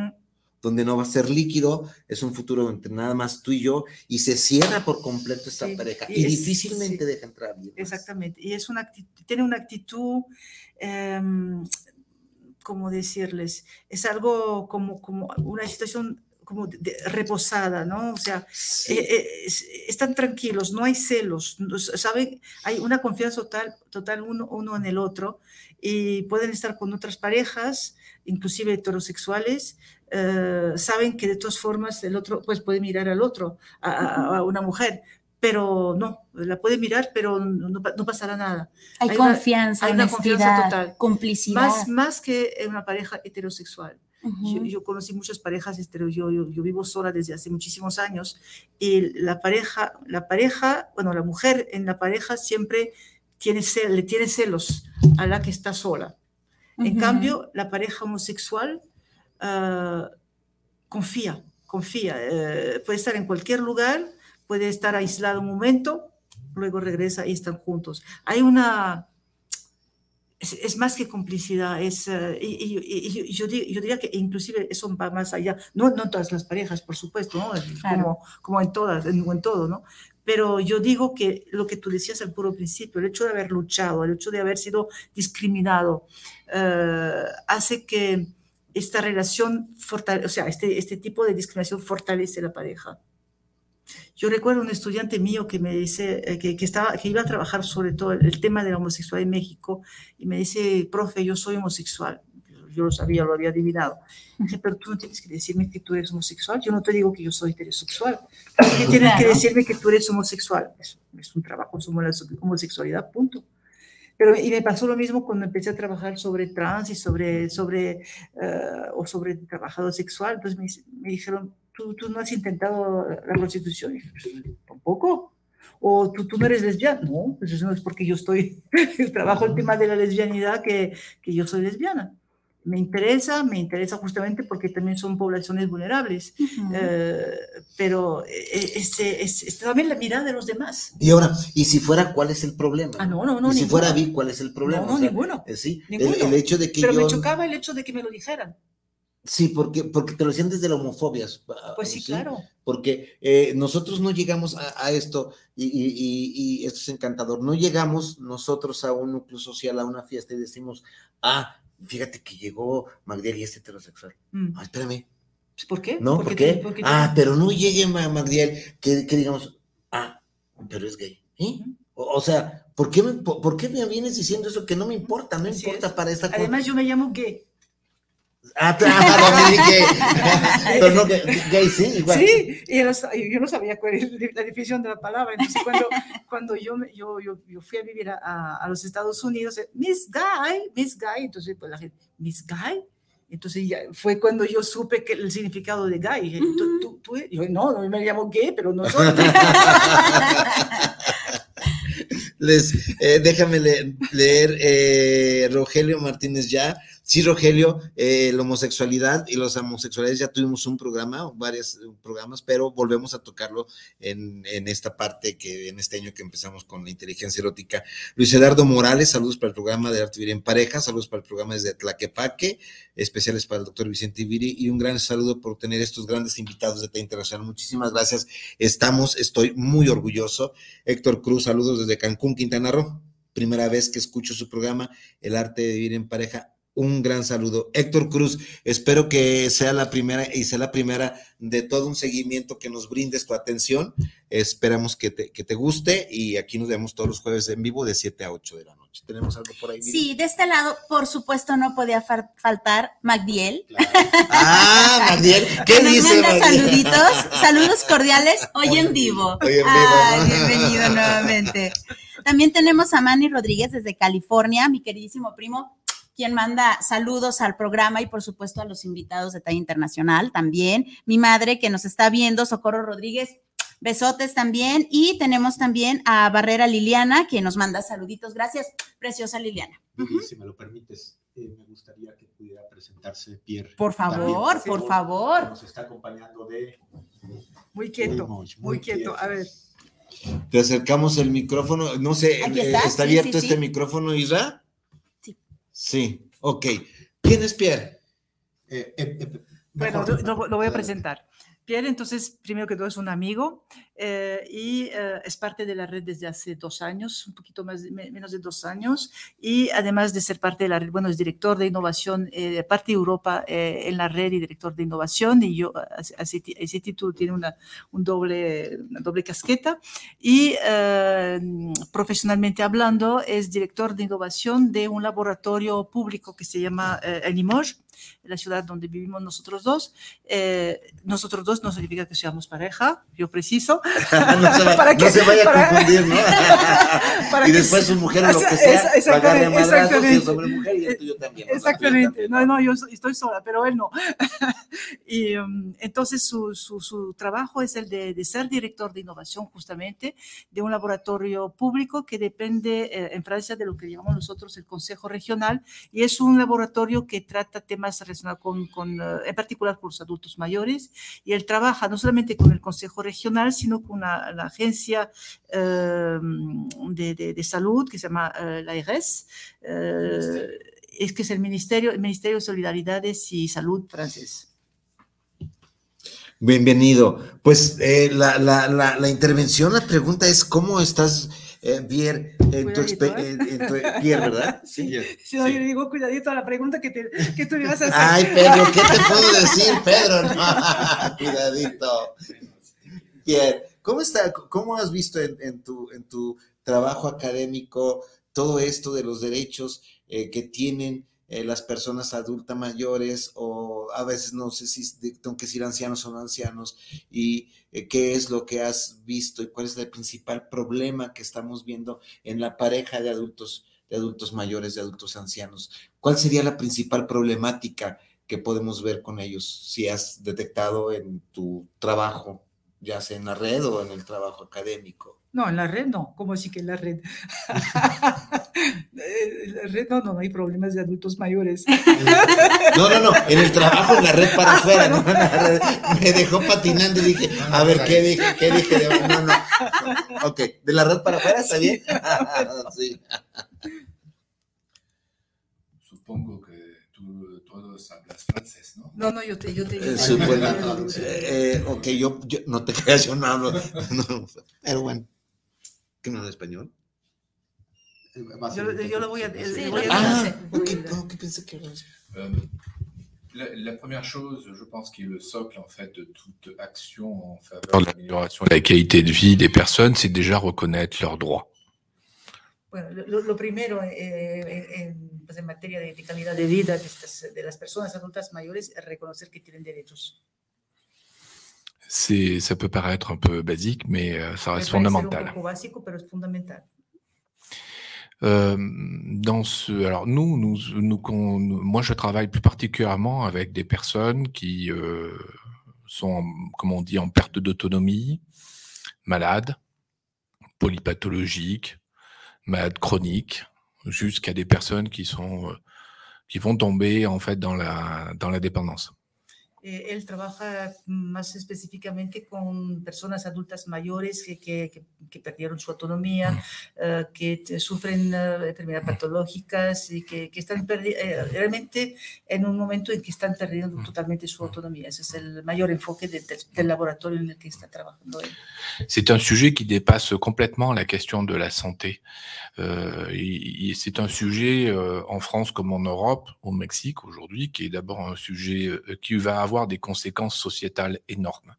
donde no va a ser líquido, es un futuro entre nada más tú y yo, y se cierra por completo esta pareja, y, difícilmente deja entrar Exactamente, y es una tiene una actitud, em, ¿cómo decirles? Es algo como, como una situación como reposada, ¿no? O sea, eh, eh, están tranquilos, no hay celos, ¿saben? Hay una confianza total, total uno, uno en el otro y pueden estar con otras parejas, inclusive heterosexuales, eh, saben que de todas formas el otro pues puede mirar al otro, a, una mujer, pero no, la puede mirar, pero no, pasará nada. Hay, confianza, hay una confianza total, complicidad. Más, más que en una pareja heterosexual. Yo, conocí muchas parejas, yo, yo, yo, vivo sola desde hace muchísimos años y la pareja, la pareja, bueno, la mujer en la pareja siempre tiene, le tiene celos a la que está sola. En cambio, la pareja homosexual ah, confía, confía, eh, puede estar en cualquier lugar, puede estar aislado un momento, luego regresa y están juntos. Hay una, es, más que complicidad, es, eh, y, yo, diría que inclusive eso va más allá, no, no en todas las parejas, por supuesto, como, como en todas, en, en, todo, ¿no? Pero yo digo que lo que tú decías al puro principio, el hecho de haber luchado, el hecho de haber sido discriminado, eh, hace que esta relación, o sea, este, este tipo de discriminación fortalece la pareja. Yo recuerdo un estudiante mío que me dice eh, que, que, estaba, que iba a trabajar sobre todo el, tema de la homosexualidad en México y me dice, profe, yo soy homosexual. Yo, lo sabía, lo había adivinado. Dije, pero tú no tienes que decirme que tú eres homosexual. Yo no te digo que yo soy heterosexual. ¿Por tienes que decirme que tú eres homosexual? Es, es un trabajo sobre la homosexualidad, punto. Pero, y me pasó lo mismo cuando empecé a trabajar sobre trans y sobre, sobre, uh, o sobre trabajador sexual. Entonces me, me dijeron, ¿tú, tú no has intentado la prostitución? Y dije, tampoco. O ¿tú, tú no eres lesbiana. No, pues eso no es porque yo estoy, trabajo el tema de la lesbianidad que, que yo soy lesbiana me interesa, me interesa justamente porque también son poblaciones vulnerables, eh, pero eh, es, también la mirada de los demás. Y ahora, ¿y si fuera cuál es el problema? Ah, no, no, no. ¿Y si fuera vi, cuál es el problema? No, no, ninguno. Eh, sí, ninguno. El, hecho de que Pero me chocaba el hecho de que me lo dijeran. Sí, porque, porque te lo decían desde la homofobia. Pues sí, claro. Porque eh, nosotros no llegamos a, esto, y, y, y, esto es encantador, no llegamos nosotros a un núcleo social, a una fiesta y decimos, ah, fíjate que llegó Magdiel y es heterosexual. Mm. Ah, espérame. ¿Por qué? No, ¿por, qué? ah, pero no llegue Magdiel que, que, digamos, ah, pero es gay. ¿eh? O, sea, ¿por qué, me, por, qué me vienes diciendo eso que no me importa? No importa para esta Además, yo me llamo gay. Ah, Pero no, gay sí, igual. Sí, y yo no sabía cuál es la definición de la palabra. Entonces, cuando, cuando yo, yo, yo, yo, fui a vivir a, a, los Estados Unidos, eh, Miss Guy, Miss Guy, entonces pues la gente, Miss Guy. Entonces ya fue cuando yo supe que el significado de gay. ¿Tú, tú, tú? Yo, no, no me llamo gay, pero no soy. Les, eh, déjame leer, eh, Rogelio Martínez ya. Sí, Rogelio, eh, la homosexualidad y los homosexuales ya tuvimos un programa, varios programas, pero volvemos a tocarlo en, esta parte que en este año que empezamos con la inteligencia erótica. Luis Eduardo Morales, saludos para el programa de Arte Vivir en Pareja, saludos para el programa desde Tlaquepaque, especiales para el doctor Vicente Viri y un gran saludo por tener estos grandes invitados de TEA Internacional. Muchísimas gracias. Estamos, estoy muy orgulloso. Héctor Cruz, saludos desde Cancún, Quintana Roo. Primera vez que escucho su programa, El Arte de Vivir en Pareja un gran saludo. Héctor Cruz, espero que sea la primera y sea la primera de todo un seguimiento que nos brindes tu atención. Esperamos que te, que te guste y aquí nos vemos todos los jueves en vivo de 7 a 8 de la noche. ¿Tenemos algo por ahí? Sí, de este lado, por supuesto, no podía faltar Magdiel. Ah, Magdiel, ¿qué nos dice? Manda saluditos, saludos cordiales, hoy en vivo. Hoy en vivo. Ay, bienvenido nuevamente. También tenemos a Manny Rodríguez desde California, mi queridísimo primo quien manda saludos al programa y por supuesto a los invitados de Talla Internacional también. Mi madre que nos está viendo, Socorro Rodríguez, besotes también. Y tenemos también a Barrera Liliana, quien nos manda saluditos. Gracias, preciosa Liliana. Si me lo permites, eh, me gustaría que pudiera presentarse Pierre. Por favor, por favor. Nos está acompañando de... Muy quieto, muy, quieto. A ver. Te acercamos el micrófono. No sé, eh, está, abierto este micrófono, Isra? Sí, ok. ¿Quién es Pierre? Eh, eh, eh, bueno, lo, voy a presentar. Pierre, entonces, primero que todo, es un amigo eh, y eh, es parte de la red desde hace dos años, un poquito más, menos de dos años, y además de ser parte de la red, bueno, es director de innovación, eh, parte de Europa en la red y director de innovación, y yo, ese título tiene una, un doble, doble casqueta, y profesionalmente hablando, es director de innovación de un laboratorio público que se llama en la ciudad donde vivimos nosotros dos. nosotros dos no significa que seamos pareja, yo preciso, no, se, para que, se vaya a confundir, ¿no? y después su mujer o lo que sea, pagarle madrazos y mujer y esto yo también. Exactamente, no, no, yo estoy sola, pero él no. y um, entonces su, su, su, trabajo es el de, de, ser director de innovación justamente de un laboratorio público que depende eh, en Francia de lo que llamamos nosotros el Consejo Regional y es un laboratorio que trata temas relacionados con, con uh, en particular con los adultos mayores y él trabaja no solamente con el Consejo Regional, sino con la agencia uh, de, de, salud que se llama uh, la IRS, es que es el Ministerio, el Ministerio de Solidaridades y Salud francés. Bienvenido. Pues eh, la, la, la, intervención, la pregunta es, ¿cómo estás, eh, Pierre, en tu, en, en tu, Pierre, ¿verdad? Sí, sí. no, yo digo cuidadito a la pregunta que, te, que tú vas a hacer. Ay, Pedro, ¿qué te puedo decir, Pedro? No, cuidadito. Pierre, ¿cómo, está, cómo has visto en, en, tu, en tu trabajo académico todo esto de los derechos eh, que tienen eh, las personas adultas mayores o a veces no sé si tengo que decir ancianos o no ancianos y eh, qué es lo que has visto y cuál es el principal problema que estamos viendo en la pareja de adultos de adultos mayores de adultos ancianos. Cuál sería la principal problemática que podemos ver con ellos si has detectado en tu trabajo ya sea en la red o en el trabajo académico no, en la red no. ¿Cómo así que en la red? en la red no, no, no hay problemas de adultos mayores. no, no, no. En el trabajo, en la red para afuera. No, me dejó patinando y dije, a ver, ¿qué dije? ¿Qué dije? No, no. Ok, ¿de la red para afuera está bien? sí. Supongo que tú todos hablas francés, ¿no? No, no, yo te, yo te eh, bueno, eh, ok, yo, yo, no te creas, yo no hablo. No, pero bueno. ¿Que no habla español? Yo, yo, lo voy a, sí, voy a ah, ¿qué pensé que era euh, la, la, première chose, je pense, qui est le socle en fait de toute action en faveur de l'amélioration de la qualité de vie des personnes, c'est déjà reconnaître leurs droits. Bueno, lo, lo primero eh, en, pues en, materia de, de, calidad de vida de, estas, de las personas adultas mayores es reconocer que tienen derechos. C'est, ça peut paraître un peu basique, mais euh, ça reste fondamental. Euh, dans ce, alors nous, nous, nous, nous, moi, je travaille plus particulièrement avec des personnes qui euh, sont, comme on dit, en perte d'autonomie, malades, polypathologiques, malades chroniques, jusqu'à des personnes qui sont, euh, qui vont tomber en fait dans la dans la dépendance. Eh, él trabaja más específicamente con personas adultas mayores que, que, que perdieron su autonomía, uh, que sufren uh, enfermedades patológicas y que, están eh, realmente en un momento en que están perdiendo totalmente su autonomía. Ese es el mayor enfoque de, de, del laboratorio en el que está trabajando él. C'est un sujet qui dépasse complètement la question de la santé. Euh, c'est un sujet euh, en France comme en Europe, au Mexique aujourd'hui, qui est d'abord un sujet euh, qui va avoir avoir des conséquences sociétales énormes.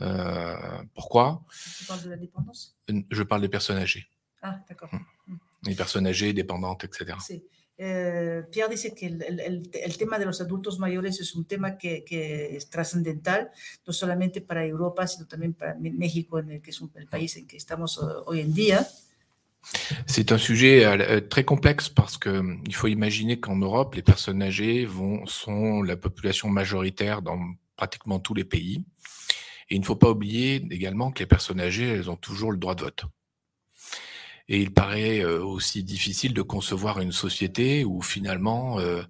Euh, pourquoi? Tu parles de la dépendance? Je parle des personnes âgées. Ah, d'accord. Mm. Les personnes âgées, dépendantes, etc. Sí. Eh, Pierre dice que el, el, el, tema de los adultos mayores es un tema que, que es trascendental, no solamente para Europa, sino también para México, en el que es un, el país en que estamos uh, hoy en día. C'est un sujet euh, très complexe parce que hum, il faut imaginer qu'en Europe, les personnes âgées sont la population majoritaire dans pratiquement tous les pays. Et il ne faut pas oublier également que les personnes âgées, elles ont toujours le droit de vote. Et il paraît euh, aussi difficile de concevoir une société où finalement euh,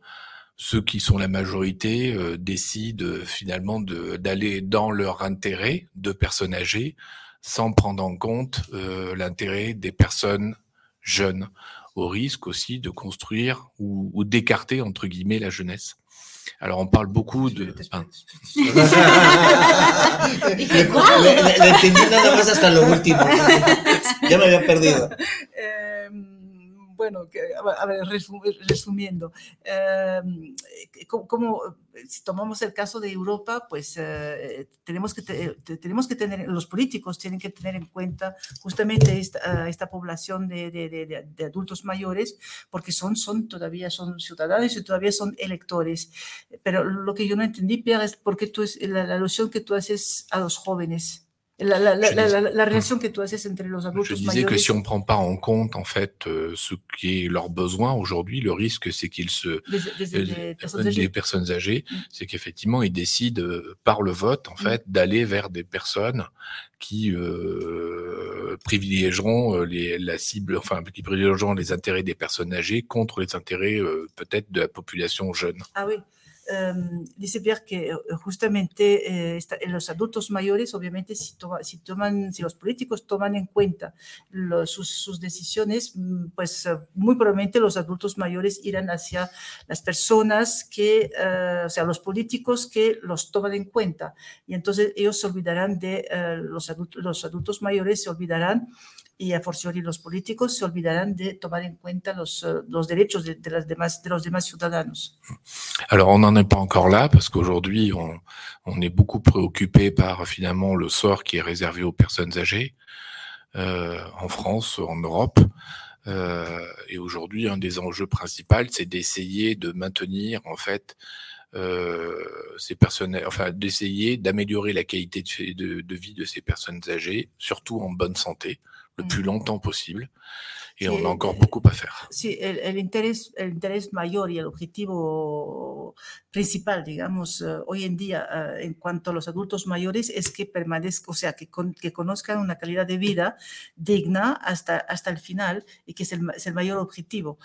ceux qui sont la majorité euh, décident euh, finalement d'aller dans leur intérêt de personnes âgées sans prendre en compte euh, l'intérêt des personnes jeunes, au risque aussi de construire ou, ou d'écarter, entre guillemets, la jeunesse. Alors, on parle beaucoup de. Ah. le, entendí nada más hasta lo último. Ya me había perdido. Bueno, a ver, resumiendo, eh, como, si tomamos el caso de Europa, pues eh, tenemos, que tenemos que tener, los políticos tienen que tener en cuenta justamente esta, esta población de, de, de, adultos mayores, porque son, son todavía son ciudadanos y todavía son electores. Pero lo que yo no entendí, Pierre, es por qué tú la, la alusión que tú haces a los jóvenes la, la, la, la, relation que tu haces entre los adultos Je disais que si on ne prend pas en compte en fait euh, ce qui est leurs besoins aujourd'hui, le risque c'est qu'ils se des, des, des, euh, personnes âgées. personnes âgées, Mm. c'est qu'effectivement ils décident euh, par le vote en Mm. fait d'aller vers des personnes qui euh, privilégieront euh, les, la cible, enfin qui privilégieront les intérêts des personnes âgées contre les intérêts euh, peut-être de la population jeune. Ah oui. Em, dice Pierre que eh, justamente eh, en los adultos mayores, obviamente, si, toma- si, toman, si los políticos toman en cuenta sus, decisiones, mm, pues eh, muy probablemente los adultos mayores irán hacia las personas que, eh, o sea, los políticos que los toman en cuenta. Y entonces ellos se olvidarán de eh, los, adultos, los adultos mayores, se olvidarán y a fortiori los políticos se olvidarán de tomar en cuenta los, eh, los derechos de, de. Alors on n'en est pas encore là parce qu'aujourd'hui on, est beaucoup préoccupé par finalement le sort qui est réservé aux personnes âgées euh, en France, en Europe. Euh, et aujourd'hui un des enjeux principaux c'est d'essayer de maintenir en fait euh, ces personnes, enfin d'essayer d'améliorer la qualité de vie de ces personnes âgées, surtout en bonne santé, le Mm. plus longtemps possible. Et Sí, on a encore beaucoup à faire. Sí, el, el interés, el interés mayor y el objetivo principal, digamos, eh, hoy en día eh, en cuanto a los adultos mayores es que permanezcan, o sea, que, con- que conozcan una calidad de vida digna hasta, hasta el final y que es el, es el mayor objetivo.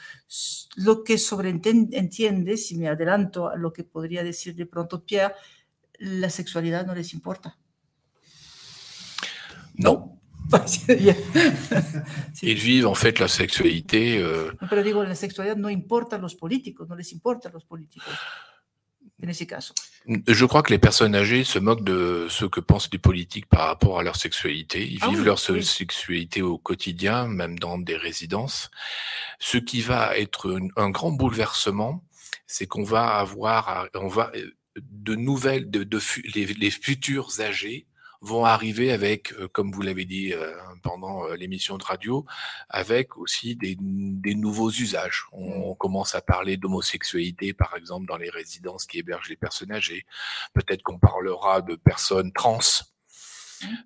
Lo que sobreentiende, si me adelanto a lo que podría decir de pronto Pierre, la sexualidad no les importa. Non. Ils vivent en fait la sexualité euh, pero digo, la sexualidad no importa a los políticos, no les importa a los políticos en ese caso. Je crois que les personnes âgées se moquent de ce que pensent les politiques par rapport à leur sexualité. Ils Ah vivent oui, leur oui. sexualité au quotidien, même dans des résidences. Ce qui va être un, grand bouleversement, c'est qu'on va avoir, on va euh, de nouvelles, de, de fu- les, les futurs âgés vont arriver avec, euh, comme vous l'avez dit euh, pendant euh, l'émission de radio, avec aussi des, des nouveaux usages. On, on commence à parler d'homosexualité, par exemple, dans les résidences qui hébergent les personnes âgées. Peut-être qu'on parlera de personnes trans.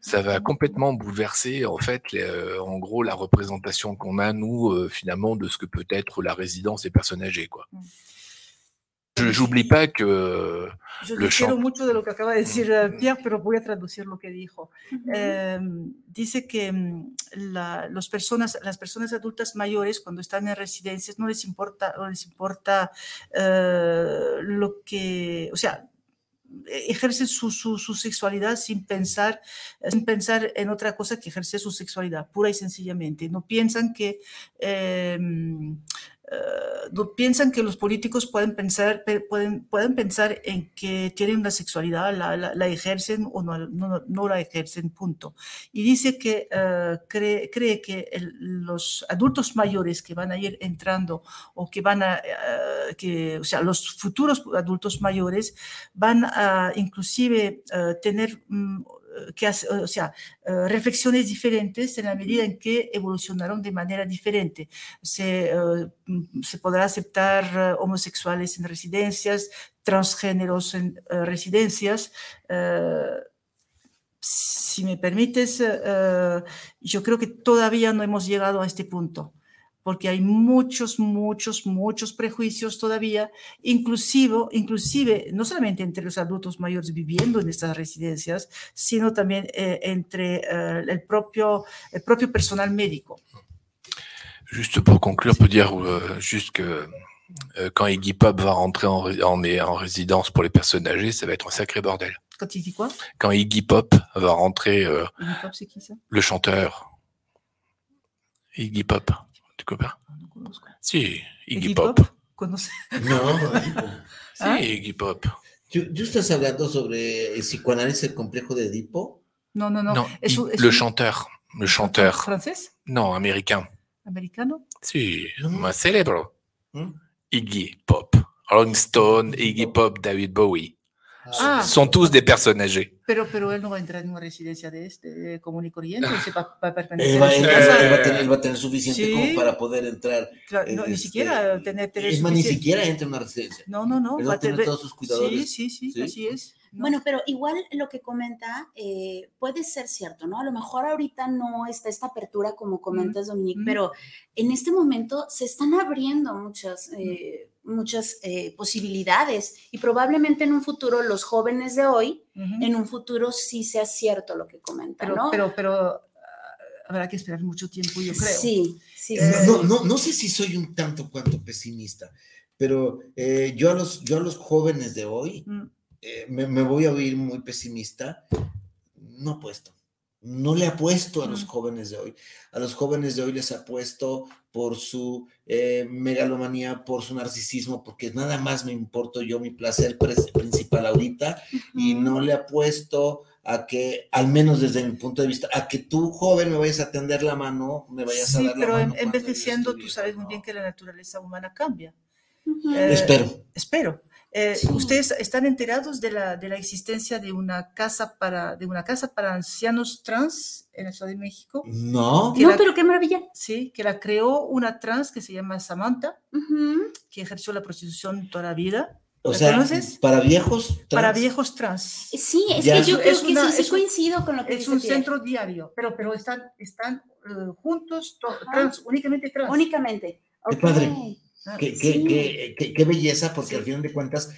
Ça va complètement bouleverser, en fait, les, euh, en gros, la représentation qu'on a, nous, euh, finalement, de ce que peut être la résidence des personnes âgées, quoi. Je J'oublie pas que Yo Le shock. mucho de lo que acaba de decir eh, Pierre, pero voy a traducir lo que dijo. Eh, dice que mm, la- los personas, las personas adultas mayores cuando están en residencias no les importa, no les importa eh, lo que, o sea, ejercen su, su, su sexualidad sin pensar, sin pensar en otra cosa que ejercer su sexualidad, pura y sencillamente. No piensan que eh, no piensan que los políticos pueden pensar, pe- pueden, pueden pensar en que tienen una sexualidad, la, la- la ejercen o no, no, no la ejercen, punto. Y dice que eh, cree, cree que el- los adultos mayores que van a ir entrando o que van a, eh, que, o sea, los futuros adultos mayores van a inclusive tener mm, que o sea, eh, reflexiones diferentes en la medida en que evolucionaron de manera diferente. Se, eh, se podrá aceptar eh, homosexuales en residencias, transgéneros en residencias. si me permites, yo creo que todavía no hemos llegado a este punto, porque hay muchos, muchos, muchos prejuicios todavía, inclusive, inclusive no solamente entre los adultos mayores viviendo en estas residencias, sino también eh, entre eh, el, propio, el propio personal médico. Juste pour conclure, on peut dire euh, juste que euh, quand Iggy Pop va rentrer en, en, en résidence pour les personnes âgées, ça va être un sacré bordel. Quand tu dis quoi? Quand Iggy Pop va rentrer, euh, Iggy Pop, c'est qui ça? le chanteur, Iggy Pop, tu connais pas No conozco. Si, Iggy, Pop. Pop Conoce. No, Si, Ah. Iggy Pop. ¿Tú, tú estás hablando sobre el psicoanálisis, el complejo de Edipo? No, no, no. Non, Es un- es le un- chanteur, le chanteur. ¿Francés? Non, américain. ¿Americano? Si, Mhm. más célèbre. ¿Mm? Iggy Pop. Rolling Stone, Iggy Pop, David Bowie. Ah. Sont tous des personnes âgées. Pero, pero él no va a entrar en una residencia de este, común y corriente, él se va, va a pertenecer Él va, a él- casa. él va a tener, él va a tener suficiente Sí. como para poder entrar. Claro, no, ni este, siquiera tener, tener Es más, ni siquiera entra en una residencia. No, no, no. Él va a tener todos sus cuidadores. Sí, sí, sí, ¿Sí? así es. Bueno, pero igual lo que comenta eh, puede ser cierto, ¿no? A lo mejor ahorita no está esta apertura como comentas, Dominique, pero en este momento se están abriendo muchas, eh, muchas eh, posibilidades y probablemente en un futuro los jóvenes de hoy, en un futuro sí sea cierto lo que comentan, pero, ¿no? Pero, pero ah, habrá que esperar mucho tiempo, yo creo. Sí, sí, No, no, no sé si soy un tanto cuanto pesimista, pero yo, a los, yo a los jóvenes de hoy... Mm. Eh, me, voy a oír muy pesimista, no apuesto. No le apuesto a los jóvenes de hoy. A los jóvenes de hoy les apuesto por su eh, megalomanía, por su narcisismo, porque nada más me importo yo, mi placer principal ahorita, y no le apuesto a que, al menos desde mi punto de vista, a que tú, joven, me vayas a tender la mano, me vayas a dar la mano. Sí, pero envejeciendo, tú sabes muy bien que la naturaleza humana cambia. espero. Espero. Eh, ¿Ustedes están enterados de la, de la existencia de una, casa para, de una casa para ancianos trans en la Ciudad de México? No. No, pero qué maravilla. Sí, que la creó una trans que se llama Samantha, que ejerció la prostitución toda la vida. O sea, conoces? para viejos trans. Para viejos trans. Sí, es que yo creo que sí, coincido con lo que Es un centro diario, pero, pero están, están eh, juntos, trans, únicamente trans. Únicamente. Qué padre. Ah, qué, qué, qué, belleza, porque al final de cuentas,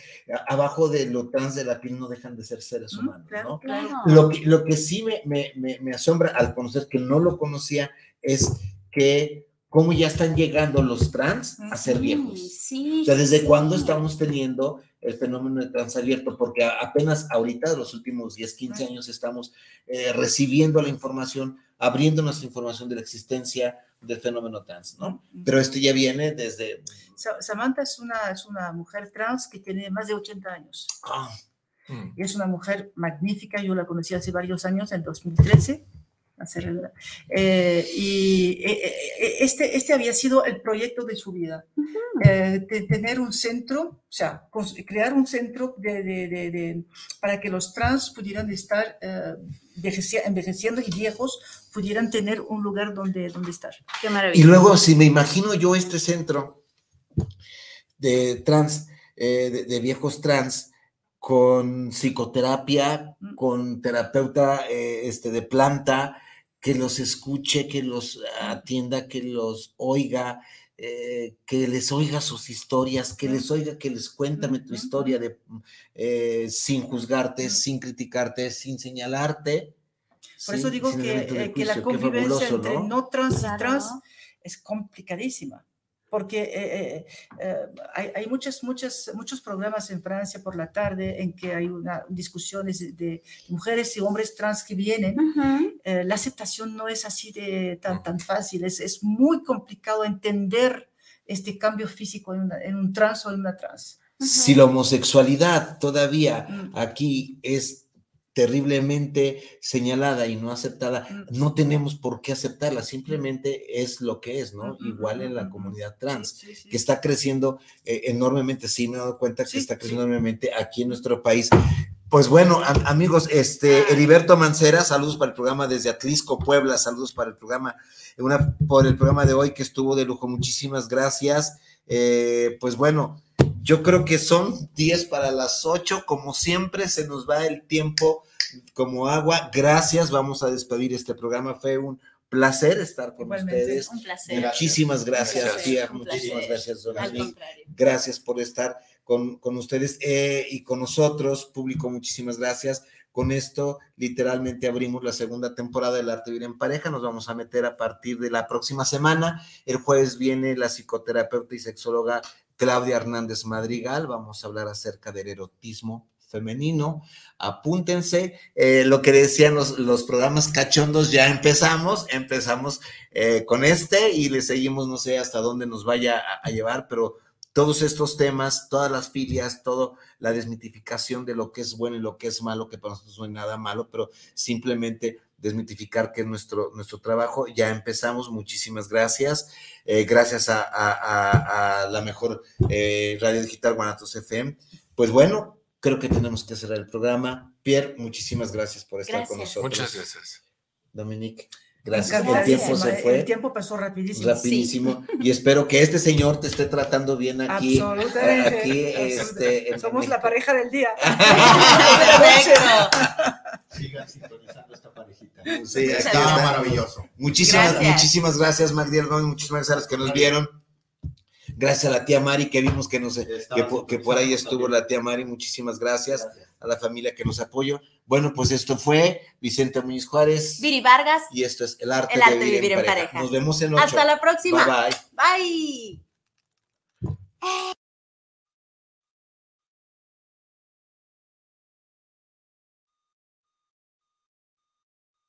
abajo de lo trans de la piel no dejan de ser seres humanos, ¿no? Lo, que, lo que sí me, me, me, asombra al conocer que no lo conocía es que cómo ya están llegando los trans a ser viejos. Sí, o sea, ¿desde cuándo estamos teniendo el fenómeno de trans abierto? Porque apenas ahorita, de los últimos 10, 15 años, estamos eh, recibiendo la información, abriendo nuestra información de la existencia del fenómeno trans, ¿no? Pero esto ya viene desde... Samantha es una, es una mujer trans que tiene más de 80 años. Ah. Mm. Es una mujer magnífica, yo la conocí hace varios años, en 2013. Eh, y eh, eh, este, este había sido el proyecto de su vida, de tener un centro, o sea, crear un centro de, de, de, para que los trans pudieran estar envejeciendo y viejos pudieran tener un lugar donde, donde estar. Qué maravilla. Y luego, si me imagino yo este centro de trans, de, viejos trans, con psicoterapia, mm. con terapeuta este, de planta, que los escuche, que los atienda, que los oiga, eh, que les oiga sus historias, que les oiga, que les cuéntame tu historia de, eh, sin juzgarte, sin criticarte, sin señalarte. Por eso digo que, eh, la convivencia entre no, trans y trans es complicadísima porque eh, eh, eh, hay, hay muchas, muchas, muchos programas en Francia por la tarde en que hay una, discusiones de, mujeres y hombres trans que vienen. la aceptación no es así de tan, tan fácil, es, es muy complicado entender este cambio físico en, en un trans o en una trans. Si la homosexualidad todavía mm. aquí es terriblemente señalada y no aceptada, mm. no tenemos por qué aceptarla, simplemente es lo que es, ¿no? Igual en la comunidad trans, que está creciendo eh, enormemente, sí me he dado cuenta que está creciendo enormemente aquí en nuestro país. Pues bueno, amigos, este. Heriberto Mancera, saludos para el programa desde Atlisco, Puebla, saludos para el programa, una, por el programa de hoy que estuvo de lujo, muchísimas gracias. Eh, pues bueno, yo creo que son 10 para las 8. Como siempre, se nos va el tiempo como agua. Gracias. Vamos a despedir este programa. Fue un placer estar con ustedes. Un placer. Muchísimas gracias, Pierre. Muchísimas gracias, Dominique. Gracias por estar con, con ustedes eh, y con nosotros, público. Muchísimas gracias. Con esto, literalmente abrimos la segunda temporada del Arte Vivir en Pareja. Nos vamos a meter a partir de la próxima semana. El jueves viene la psicoterapeuta y sexóloga Claudia Hernández Madrigal, vamos a hablar acerca del erotismo femenino. Apúntense, eh, lo que decían los, programas cachondos, ya empezamos, empezamos eh, con este y le seguimos, no sé hasta dónde nos vaya a, llevar, pero todos estos temas, todas las filias, todo la desmitificación de lo que es bueno y lo que es malo, que para nosotros no es nada malo, pero simplemente desmitificar que nuestro, nuestro trabajo. Ya empezamos, muchísimas gracias. Eh, gracias a, la mejor eh, radio digital Guanatos FM. Pues bueno, creo que tenemos que cerrar el programa. Pierre, muchísimas gracias por estar con nosotros. Muchas gracias. Dominique. Gracias. El tiempo se fue. El tiempo pasó rapidísimo. Rapidísimo. Y espero que este señor te esté tratando bien aquí. Absolutamente. Aquí, este, Somos la pareja del día. Sigan sintonizando esta parejita. Sí, está maravilloso. Muchísimas, gracias. muchísimas gracias, Magdiel Gómez. Muchísimas gracias a los que nos vieron. Gracias a la tía Mari que vimos que, nos, que, que por ahí estuvo la tía Mari. Muchísimas gracias, a la familia que nos apoyó. Bueno, pues esto fue Vicente Muñiz Juárez. Viri Vargas. Y esto es El Arte, el arte de, vivir, en, pareja. Nos vemos en ocho. Hasta la próxima. Bye bye. Bye.